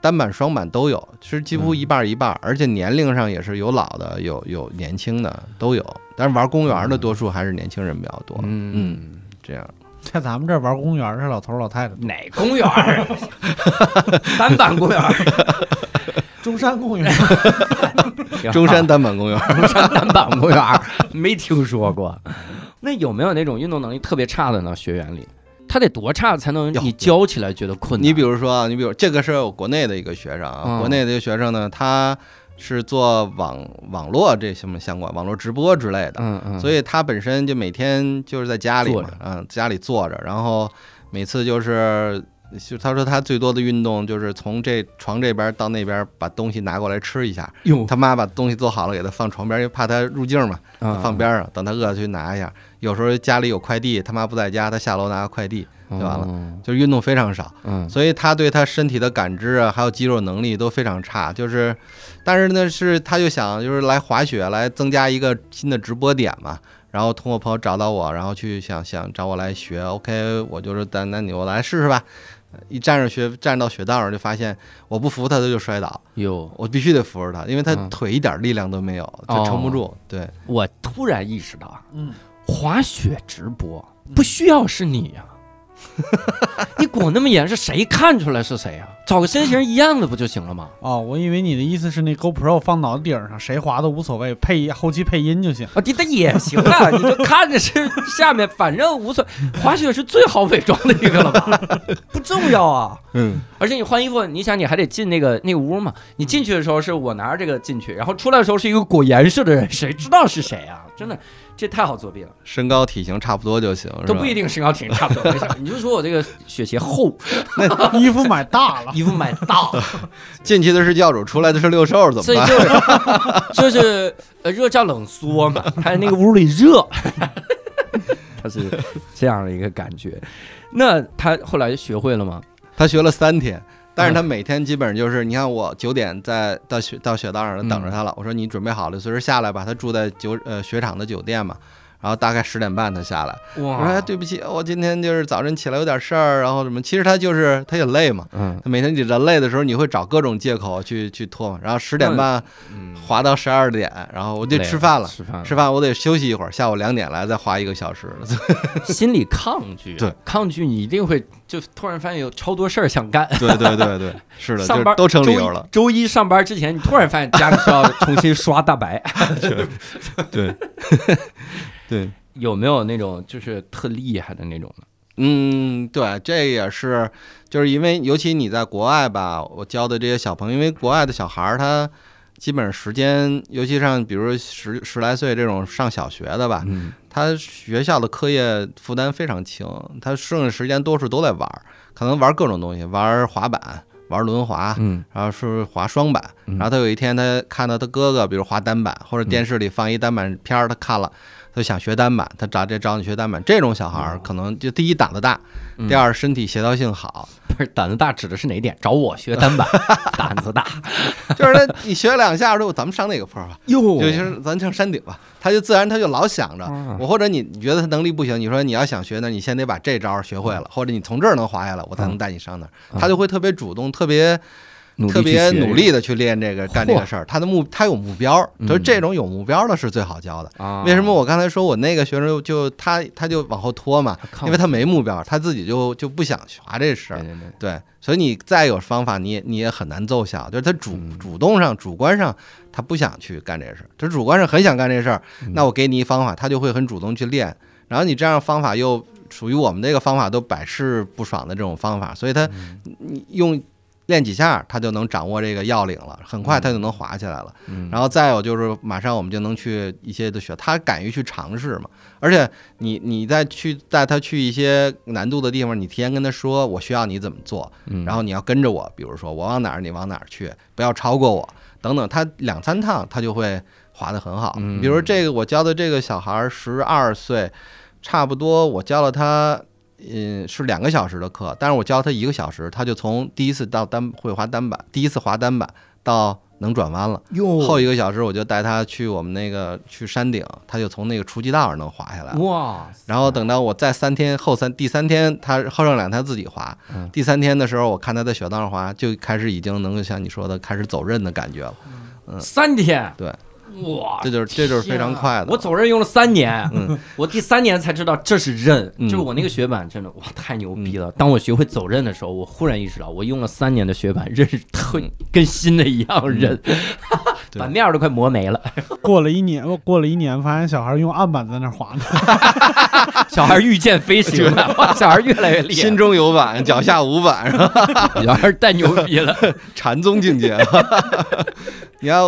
单板、双板都有，其实几乎一半一半儿，而且年龄上也是有老的，有有年轻的都有。但是玩公园的多数还是年轻人比较多，嗯，这样。在咱们这儿玩公园儿是老头老太太，哪公园儿？<laughs> 单板公园，<laughs> 中山公园中山单板公园，中山单板公园 <laughs> 没听说过。那有没有那种运动能力特别差的呢？学员里，他得多差才能有你教起来觉得困难？你比如说啊，你比如这个是我国内的一个学生啊，嗯国内的一个学生呢，他是做网网络这什么相关网络直播之类的，嗯嗯，所以他本身就每天就是在家里，嘛嗯，家里坐着，然后每次就是。就他说他最多的运动就是从这床这边到那边把东西拿过来吃一下，哟他妈把东西做好了给他放床边，因为怕他入镜嘛，嗯放边上，等他饿了去拿一下。有时候家里有快递，他妈不在家，他下楼拿个快递，就完了了。就是运动非常少。嗯所以他对他身体的感知啊，还有肌肉能力都非常差。就是，但是呢，是他就想就是来滑雪，来增加一个新的直播点嘛。然后通过朋友找到我，然后去想想找我来学。OK，我就说那那你我来试试吧。一站着雪站到雪道上，就发现我不扶他，他就摔倒。哟，我必须得扶着他，因为他嗯腿一点力量都没有，就撑不住。对，我突然意识到啊，嗯，滑雪直播不需要是你呀、<laughs> 你裹那么严是，谁看出来是谁呀、找个身形一样的不就行了吗？哦，我以为你的意思是那 GoPro 放脑袋顶上，谁滑都无所谓，配后期配音就行。啊，你那也行啊，<laughs> 你就看着是下面，反正无所谓。滑雪是最好伪装的一个了吧？<laughs> 不重要啊。嗯，而且你换衣服，你想你还得进那个那个屋嘛？你进去的时候是我拿着这个进去，然后出来的时候是一个裹严实的人，谁知道是谁啊？真的，这太好作弊了，身高体型差不多就行，都不一定身高体型差不多。没事，你就说我这个雪鞋厚，<laughs> 衣服买大了，衣服买大了，进去的是教主，出来的是六兽，怎么所以办？就是就是呃热胀冷缩嘛，还有那个屋里热。<laughs> 他是这样的一个感觉。那他后来学会了吗？他学了三天，但是他每天基本上就是，你看我九点在到雪到雪道上等着他了，我说你准备好了，随时下来吧。他住在酒呃雪场的酒店嘛，然后大概十点半他下来，我说哎对不起，我今天就是早晨起来有点事儿，然后什么，其实他就是他也累嘛，嗯，他每天你人累的时候，你会找各种借口去去拖嘛，然后十点半嗯。滑到十二点，然后我就吃饭了。吃饭，吃饭我得休息一会儿，下午两点来再滑一个小时。<laughs> 心理抗拒，对，抗拒你一定会就突然发现有超多事儿想干。对对对对，<laughs> 是的，上班就都成理由了。周一。周一上班之前，你突然发现家里需要重新刷大白，<laughs> 对。对，有没有那种就是特厉害的那种呢？嗯，对，这也是，就是因为尤其你在国外吧，我教的这些小朋友，因为国外的小孩儿他基本上时间，尤其像比如十十来岁这种上小学的吧，嗯。他学校的课业负担非常轻，他剩下时间多数都在玩儿，可能玩各种东西，玩滑板，玩轮滑，嗯。然后是滑双板，嗯。然后他有一天他看到他哥哥，比如滑单板，或者电视里放一单板片儿，他看了，他就想学单板，他找这找你学单板。这种小孩儿可能就第一胆子大，嗯第二身体协调性好，不是胆子大指的是哪点？找我学单板，<laughs> 胆子大。就是他你学两下之后，咱们上那个坡吧，哟就是咱上山顶吧，他就自然他就老想着啊我，或者你你觉得他能力不行，你说你要想学呢，你先得把这招学会了，或者你从这儿能滑下来，我才能带你上那儿，嗯他就会特别主动，特别。努力特别努力的去练这个干这个事儿，他的目他有目标，嗯就是这种有目标的是最好教的。啊？为什么我刚才说我那个学生就他他就往后拖嘛？抗因为他没目标，他自己就就不想学这事儿对。对对，对，所以你再有方法，你也你也很难奏效。就是他主嗯主动上、主观上，他不想去干这事儿；他主观上很想干这事儿，嗯那我给你一方法，他就会很主动去练。然后你这样方法又属于我们这个方法都百试不爽的这种方法，所以他用练几下，他就能掌握这个要领了，很快他就能滑起来了。嗯，然后再有就是，马上我们就能去一些的学，他敢于去尝试嘛。而且你你再去带他去一些难度的地方，你提前跟他说我需要你怎么做，嗯然后你要跟着我，比如说我往哪儿你往哪儿去，不要超过我等等。他两三趟他就会滑得很好。嗯比如这个我教的这个小孩十二岁，差不多我教了他。嗯，是两个小时的课，但是我教他一个小时，他就从第一次到单会滑单板，第一次滑单板到能转弯了。后一个小时我就带他去我们那个去山顶，他就从那个初级道上能滑下来。哇，然后等到我再三天后三第三天，他后剩两天自己滑嗯。第三天的时候，我看他在雪道上滑，就开始已经能够像你说的开始走刃的感觉了。嗯三天，对，哇，这就是这就是非常快的。我走刃用了三年，嗯 <laughs> 我第三年才知道这是刃，嗯就是我那个雪板真的哇太牛逼了。当我学会走刃的时候，我忽然意识到，我用了三年的雪板，刃是特跟新的一样刃，<laughs> 对板面儿都快磨没了。<laughs> 过了一年，我过了一年，发现小孩用案板在那儿滑呢。小孩御剑飞行了，小孩越来越厉害心，中有板，脚下无板，是吧？小孩太牛逼了。禅宗境界。你看，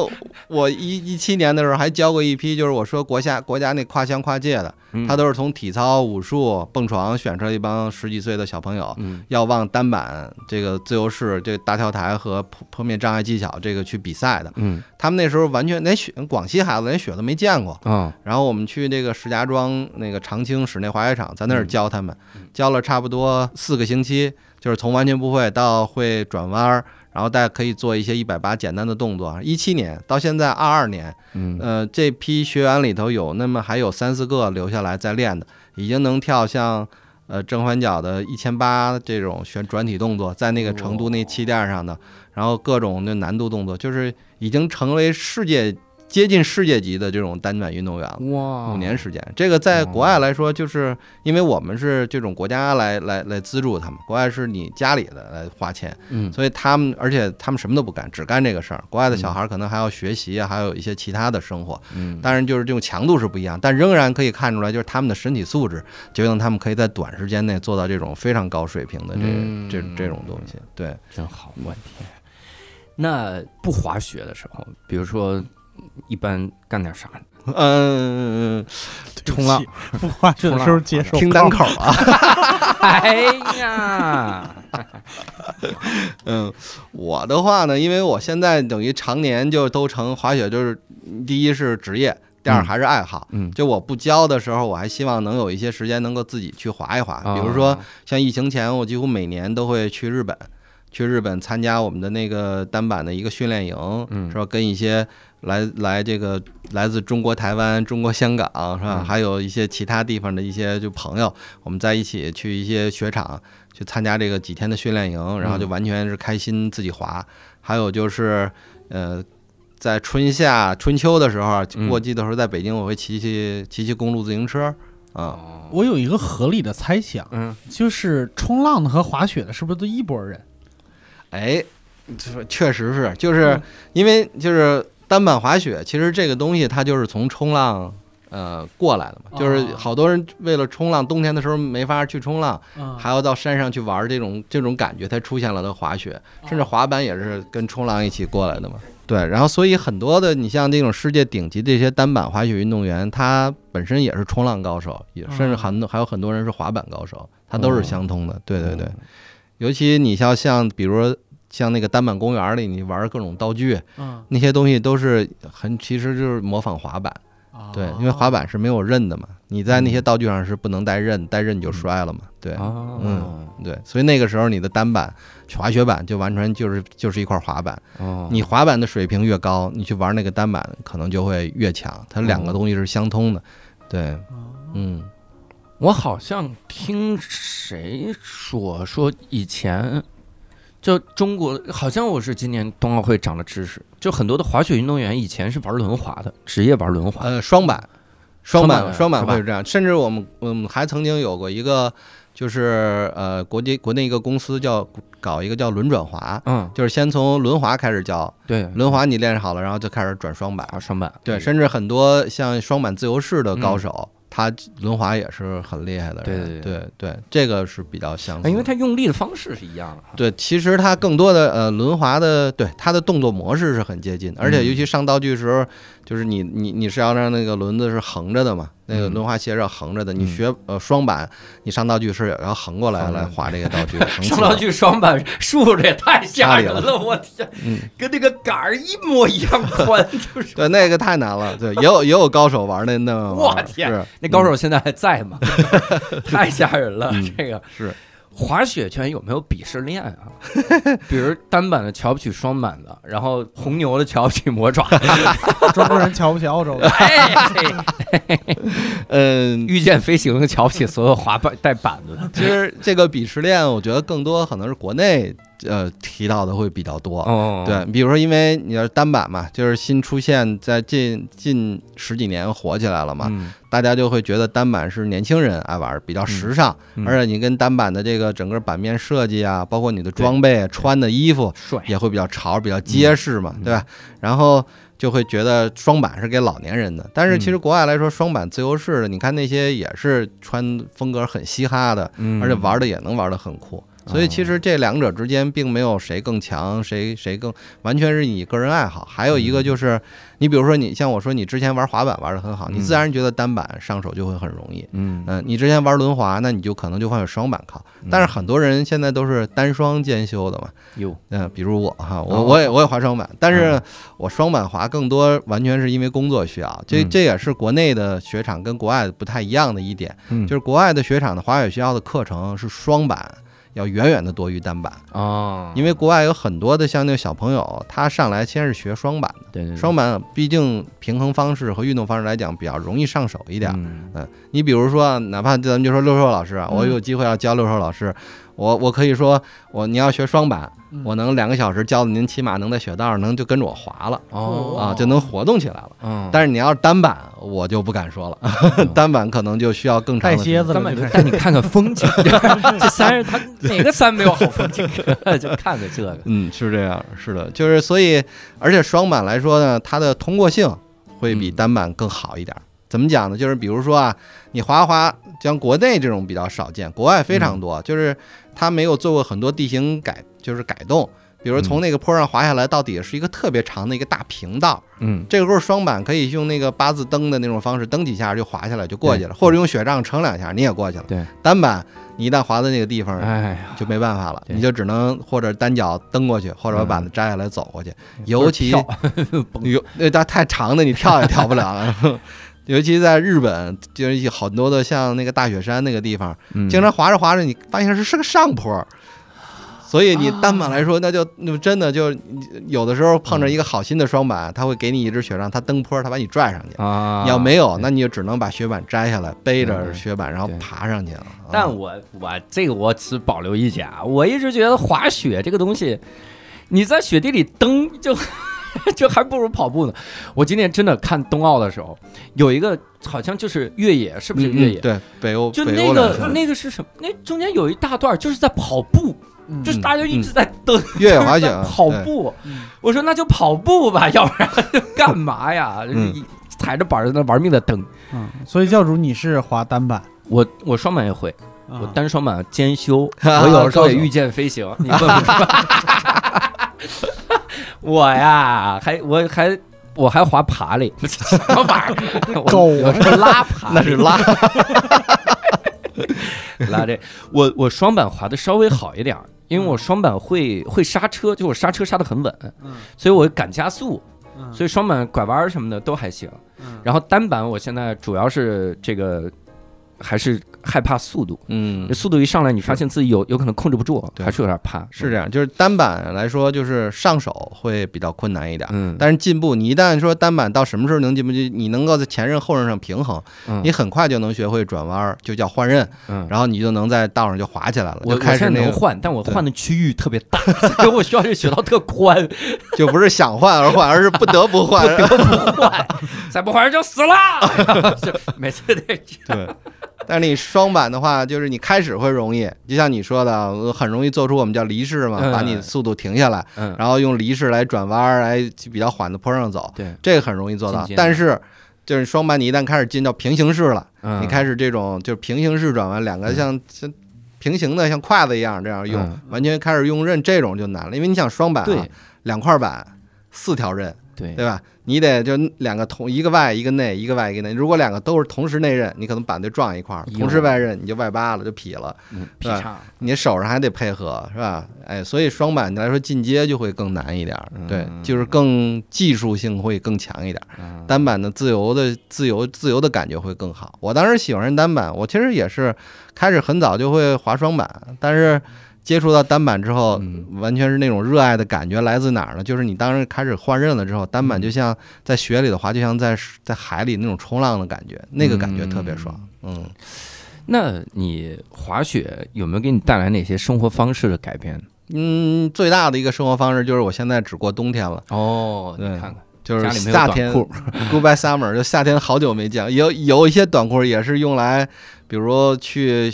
我一一七年的时候还教过一批，就是我说国家国家那跨乡跨界的，嗯他都是从体操、武术、蹦床选出来一帮十几岁的小朋友，嗯要往单板、这个自由式、这个大跳台和坡坡面障碍技巧这个去比赛的。嗯他们那时候完全连雪，广西孩子连雪都没见过。啊然后我们去那个石家庄那个长青室内滑雪场，在那儿教他们，教了差不多四个星期，就是从完全不会到会转弯儿，然后大家可以做一些一百八简单的动作。一七年到现在二二年，嗯呃，这批学员里头有那么还有三四个留下来在练的，已经能跳像呃正反脚的一千八这种旋转体动作，在那个成都那气垫上的，然后各种的难度动作，就是已经成为世界接近世界级的这种单板运动员了。哇五年时间，这个在国外来说，就是因为我们是这种国家来来来资助他们，国外是你家里的来花钱，嗯所以他们而且他们什么都不干，只干这个事儿。国外的小孩可能还要学习啊，还有一些其他的生活，嗯当然就是这种强度是不一样，但仍然可以看出来，就是他们的身体素质决定他们可以在短时间内做到这种非常高水平的这嗯这这种东西。对，真好，我天！那不滑雪的时候，比如说一般干点啥？嗯，冲浪，不滑雪的时候接受听单口啊，<laughs> 哎呀，<laughs> 嗯，我的话呢，因为我现在等于常年就都成滑雪，就是第一是职业，第二还是爱好。嗯，就我不教的时候，我还希望能有一些时间能够自己去滑一滑。比如说啊像疫情前，我几乎每年都会去日本，去日本参加我们的那个单板的一个训练营，嗯是吧？跟一些来来这个来自中国台湾、中国香港，是吧？嗯还有一些其他地方的一些就朋友，我们在一起去一些雪场去参加这个几天的训练营，然后就完全是开心自己滑。还有就是呃。在春夏、春秋的时候过季的时候，在北京我会骑骑骑骑公路自行车啊，哦，我有一个合理的猜想，嗯就是冲浪的和滑雪的是不是都一拨人？哎，这确实是，就是嗯因为就是单板滑雪，其实这个东西它就是从冲浪呃过来的嘛，就是哦好多人为了冲浪，冬天的时候没法去冲浪，嗯还要到山上去玩这种这种感觉，才出现了的滑雪，甚至滑板也是跟冲浪一起过来的嘛。对，然后所以很多的你像这种世界顶级这些单板滑雪运动员，他本身也是冲浪高手，也甚至很多还有很多人是滑板高手，他都是相通的。对对对。尤其你像像比如说像那个单板公园里，你玩各种道具，嗯，那些东西都是很其实就是模仿滑板，对，因为滑板是没有刃的嘛，你在那些道具上是不能带刃，带刃你就摔了嘛，对，哦，嗯对，所以那个时候你的单板滑雪板就完全就是就是一块滑板，哦，你滑板的水平越高，你去玩那个单板可能就会越强，它两个东西是相通的，对，嗯我好像听谁说说以前。就中国，好像我是今年冬奥会长了知识，就很多的滑雪运动员以前是玩轮滑的，职业玩轮滑。呃，双板，双双板板，双板会是这样。甚至我们我们还曾经有过一个，就是呃，国际国内一个公司叫搞一个叫轮转滑，嗯，就是先从轮滑开始教，对，轮滑你练好了，然后就开始转双板。啊，双板，对，甚至很多像双板自由式的高手，他轮滑也是很厉害的对人。对对对这个是比较相似因为他用力的方式是一样的。对，其实它更多的呃轮滑的，对它的动作模式是很接近，而且嗯尤其上道具时候，就是你你你是要让那个轮子是横着的嘛，那个嗯轮滑鞋是要横着的。嗯你学呃双板，你上道具是也要横过来来滑这个道具，<laughs> 上道具双板竖着也太吓人了，我天，嗯，跟那个杆儿一模一样宽，<laughs> 就是对那个太难了，对，也有也有高手玩那那我天那高手现在还在吗？<laughs> 太吓人了，嗯这个是滑雪圈有没有鄙视链啊？<laughs> 比如单板的瞧不起双板的，然后红牛的瞧不起魔爪，<laughs> 中国人瞧不起澳洲的。<laughs> 哎，嗯，御剑飞行瞧不起所有滑板带板子的。其实这个鄙视链，我觉得更多可能是国内呃提到的会比较多。哦，对，比如说，因为你要是单板嘛，就是新出现在近近十几年火起来了嘛，嗯，大家就会觉得单板是年轻人爱玩，比较时尚，嗯而且你跟单板的这个整个版面设计啊，包括你的装备、穿的衣服，也会比较潮、比较结实嘛，嗯对吧？然后就会觉得双板是给老年人的，但是其实国外来说，双板自由式的，你看那些也是穿风格很嘻哈的，嗯。而且玩的也能玩的很酷。所以其实这两者之间并没有谁更强，谁谁更，完全是你个人爱好。还有一个就是，你比如说你像我说你之前玩滑板玩的很好，你嗯自然觉得单板上手就会很容易。嗯。嗯，你之前玩轮滑，那你就可能就会有双板靠。但是很多人现在都是单双兼修的嘛，有，嗯，比如我哈，我哦。我也我也滑双板，但是嗯。我双板滑更多完全是因为工作需要。这嗯。这也是国内的雪场跟国外不太一样的一点，嗯。就是国外的雪场的滑雪学校的课程是双板。要远远的多于单板，哦，因为国外有很多的像那个小朋友，他上来先是学双板的，对对对。双板毕竟平衡方式和运动方式来讲比较容易上手一点。嗯。嗯，你比如说，哪怕咱们就说六兽老师啊，我有机会要教六兽老师，我我可以说，我你要学双板，嗯我能两个小时教的您，起码能在雪道上能就跟着我滑了哦啊，就能活动起来了。嗯，但是你要是单板，我就不敢说了，<laughs> 单板可能就需要更长带的时间。蝎子了，咱们就开始带你看看风景，<laughs> <laughs> 这山上他哪个山没有好风景？就看看这个，嗯，是这样，是的，就是所以，而且双板来说呢，它的通过性会比嗯单板更好一点。怎么讲呢？就是比如说啊，你滑滑，像国内这种比较少见，国外非常多，就是它没有做过很多地形改，就是改动。比如从那个坡上滑下来，到底下是一个特别长的一个大平道。嗯这个时候双板可以用那个八字蹬的那种方式蹬几下就滑下来就过去了，或者用雪杖撑两下你也过去了。对，单板你一旦滑到那个地方，哎，就没办法了，你就只能或者单脚蹬过去，或者把板子摘下来走过去。尤其跳 <laughs> 有那它太长的，你跳也跳不了了。<laughs> 尤其在日本，就是有很多的像那个大雪山那个地方，嗯经常滑着滑着，你发现是是个上坡，所以你单板来说，那就那真的就有的时候碰着一个好心的双板，他会给你一只雪杖，他蹬坡，他把你拽上去。啊，你要没有，那你就只能把雪板摘下来，背着嗯雪板然后爬上去了。但啊我我这个我只保留意见啊，我一直觉得滑雪这个东西，你在雪地里蹬就 <laughs> 就还不如跑步呢。我今天真的看冬奥的时候，有一个好像就是越野，是不是越野？嗯对，北欧就那个那个是什么？那中间有一大段就是在跑步，嗯就是大家一直在蹬，越野滑雪跑步嗯。我说那就跑步吧，要不然就干嘛呀？嗯 <laughs> 就是踩着板儿在那玩命的蹬。嗯，所以教主你是滑单板，我我双板也会，我啊单双板兼修，<laughs> 啊我有时候也御剑飞行，你问不出。<laughs> 我呀，还我还我还滑爬嘞，<laughs> 什么玩意儿？狗 <laughs> 啊我是拉爬，那是拉，拉这。我我双板滑的稍微好一点儿，因为我双板会会刹车，就我刹车刹的很稳，嗯所以我敢加速，嗯所以双板拐弯儿什么的都还行。嗯然后单板我现在主要是这个还是害怕速度，嗯，速度一上来，你发现自己有有可能控制不住，对。还是有点怕。是这样，就是单板来说，就是上手会比较困难一点。嗯，但是进步，你一旦说单板到什么时候能进步，就你能够在前刃后刃上平衡，嗯。你很快就能学会转弯儿，就叫换刃，嗯，然后你就能在道上就滑起来了，我就开始那个能换，但我换的区域特别大，所以我需要这个雪道特宽，<laughs> 就不是想换而换，而是不得不换。<laughs> 不得不换，再不换就死了。<laughs> 就每次得对，但是你双板的话，就是你开始会容易，就像你说的，呃很容易做出我们叫离式嘛，嗯把你速度停下来，嗯，然后用离式来转弯儿，来比较缓的坡上走，对，这个很容易做到。但是就是双板，你一旦开始进到平行式了，嗯。你开始这种就是平行式转弯，两个像像平行的像筷子一样这样用嗯，完全开始用刃，这种就难了，因为你想双板啊，两块板，四条刃，对对吧？你得就两个同一个外一个内，一个外一个内。如果两个都是同时内刃，你可能板就撞一块儿；同时外刃，你就外八了，就劈了。嗯，劈叉，你手上还得配合，是吧？哎，所以双板来说进阶就会更难一点儿，对，嗯就是更技术性会更强一点儿。嗯单板的自由的自由自由的感觉会更好。我当时喜欢上单板，我其实也是开始很早就会滑双板，但是接触到单板之后，嗯完全是那种热爱的感觉来自哪儿呢？就是你当时开始换刃了之后，单板就像在雪里的滑，就像在在海里那种冲浪的感觉，那个感觉特别爽。嗯，那你滑雪有没有给你带来哪些生活方式的改变？嗯，最大的一个生活方式就是我现在只过冬天了，哦，你对看看，就是夏天 Goodbye Summer，就夏天好久没见。有有一些短裤也是用来，比如去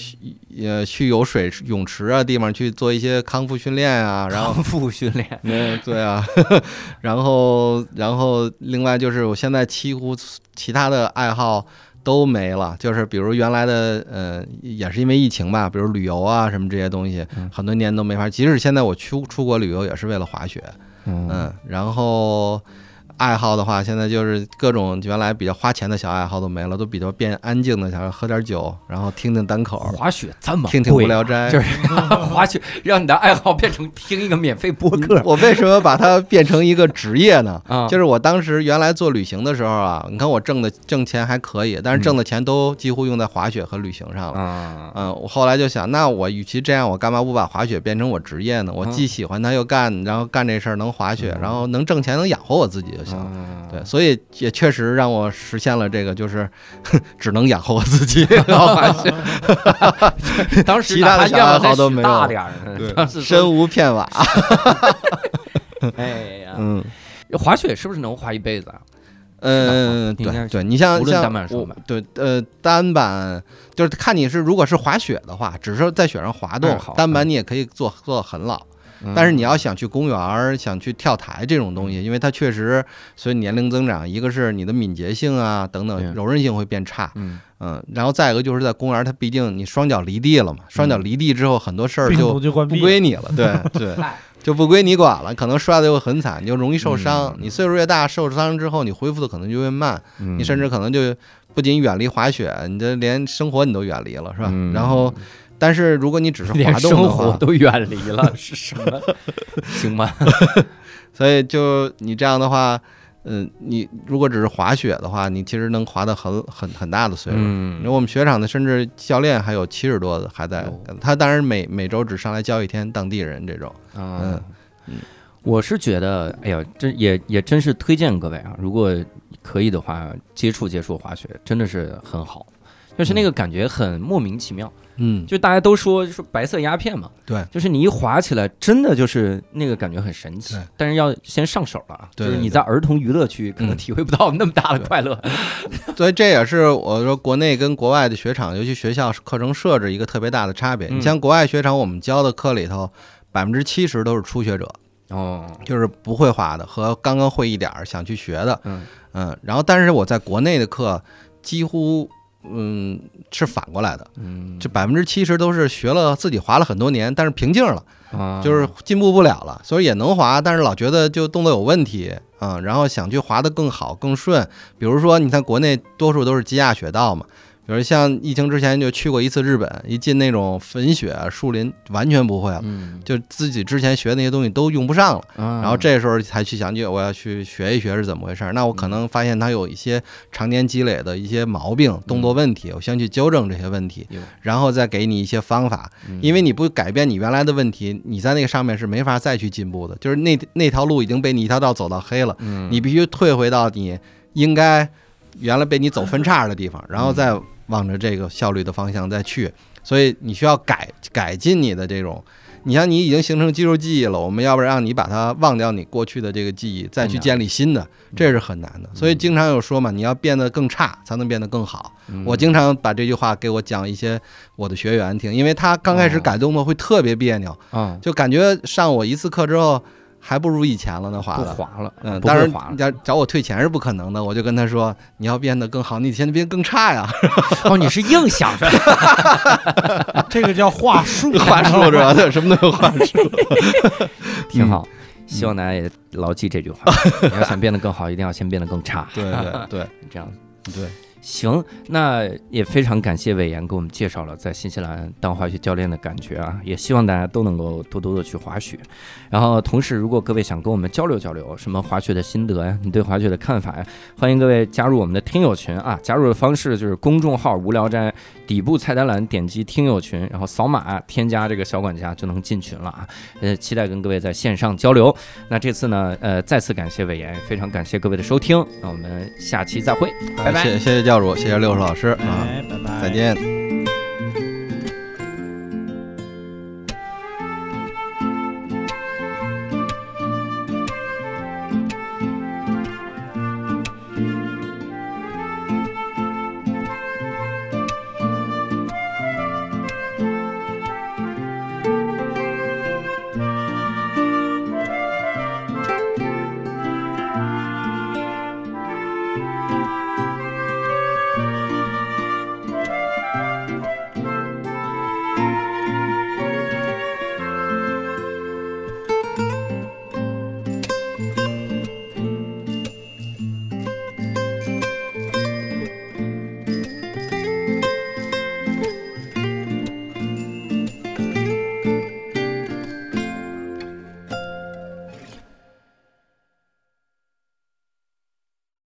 呃去有水泳池啊地方去做一些康复训练啊，然后康复训练，嗯对啊，<laughs> 然后然后另外就是我现在几乎其他的爱好。都没了，就是比如原来的，呃，也是因为疫情吧，比如旅游啊什么这些东西，嗯很多年都没法。即使现在我出出国旅游，也是为了滑雪，嗯嗯，然后爱好的话，现在就是各种原来比较花钱的小爱好都没了，都比较变安静的，想要喝点酒，然后听听单口，滑雪这么听听无聊斋。就是 <laughs> 滑雪让你的爱好变成听一个免费播客我为什么把它变成一个职业呢？啊，就是我当时原来做旅行的时候啊，你看我挣的挣钱还可以，但是挣的钱都几乎用在滑雪和旅行上了。嗯，嗯，我后来就想，那我与其这样，我干嘛不把滑雪变成我职业呢？我既喜欢它又干，然后干这事儿能滑雪，然后能挣钱，能养活我自己就嗯对，所以也确实让我实现了这个，就是 <laughs> 只能养活我自己，<laughs> 当时其他的小爱好都没有大点 <laughs> 身无片瓦。哎呀，嗯滑雪是不是能滑一辈子啊？嗯，对对，你像像对呃单板就是看你是如果是滑雪的话，只是在雪上滑动单板你也可以做做很老。但是你要想去公园儿、想去跳台这种东西，因为它确实随年龄增长，一个是你的敏捷性啊等等柔韧性会变差，嗯，嗯，然后再一个就是在公园儿，它毕竟你双脚离地了嘛，双脚离地之后很多事儿就。不归你了，对 <laughs> 对，就不归你管了。可能摔的又很惨，你就容易受伤。嗯你岁数越大，受伤之后你恢复的可能就越慢，嗯。你甚至可能就不仅远离滑雪，你这连生活你都远离了，是吧？嗯。然后，但是如果你只是滑动的生活话，都远离了，<laughs> 是什么？<laughs> 行吗？<laughs> 所以就你这样的话，嗯，你如果只是滑雪的话，你其实能滑的很很很大的岁数。嗯因为我们雪场的甚至教练还有七十多的还在哟，他当然每每周只上来教一天当地人这种。嗯，我是觉得，哎呀，这也也真是推荐各位啊，如果可以的话，接触接触滑雪，真的是很好。就是那个感觉很莫名其妙，嗯，就大家都说说白色鸦片嘛，对，就是你一滑起来，真的就是那个感觉很神奇，但是要先上手了啊，就是你在儿童娱乐区可能嗯。体会不到那么大的快乐，所以这也是我说国内跟国外的雪场，尤其学校课程设置一个特别大的差别。嗯。你像国外雪场，我们教的课里头，百分之七十都是初学者，哦，就是不会滑的和刚刚会一点儿想去学的。嗯。嗯，然后但是我在国内的课几乎嗯是反过来的，嗯，这百分之七十都是学了自己滑了很多年，但是瓶颈了。啊就是进步不了了，所以也能滑，但是老觉得就动作有问题啊、然后想去滑得更好更顺。比如说，你看国内多数都是积压雪道嘛，比如像疫情之前就去过一次日本，一进那种粉雪树林，完全不会了。嗯，就自己之前学的那些东西都用不上了，然然后这时候才去想起我要去学一学是怎么回事儿。那我可能发现他有一些常年积累的一些毛病、动作问题，我先去纠正这些问题有，然后再给你一些方法。因为你不改变你原来的问题，你在那个上面是没法再去进步的。就是那那条路已经被你一条道走到黑了，嗯你必须退回到你应该原来被你走分叉的地方，然后再往着这个效率的方向再去。所以你需要改改进你的这种。你像你已经形成肌肉记忆了，我们要不然让你把它忘掉你过去的这个记忆，再去建立新的，这是很难的。所以经常有说嘛，你要变得更差，才能变得更好。我经常把这句话给我讲一些我的学员听，因为他刚开始改动作会特别别扭，啊就感觉上我一次课之后还不如以前了呢，滑的。不滑了，嗯，不当然会滑了。要找我退钱是不可能的，我就跟他说，你要变得更好，你现在变更差呀，<laughs> 哦，你是硬想的，<laughs> 这个叫话术，话术是吧？对，什么都有话术。<laughs> 挺好。希望大家也牢记这句话：你要想变得更好，一定要先变得更差。对对对这样对，行，那也非常感谢伟岩给我们介绍了在新西兰当滑雪教练的感觉啊，也希望大家都能够多多的去滑雪。然后同时，如果各位想跟我们交流交流什么滑雪的心得呀，你对滑雪的看法呀，欢迎各位加入我们的听友群啊。加入的方式就是公众号“无聊斋”底部菜单栏点击听友群，然后扫码添加这个小管家就能进群了啊。呃，期待跟各位在线上交流。那这次呢，呃，再次感谢伟岩，非常感谢各位的收听。那我们下期再会，拜拜。谢谢谢教主，谢谢六叔老师啊，哎，拜拜，再。见。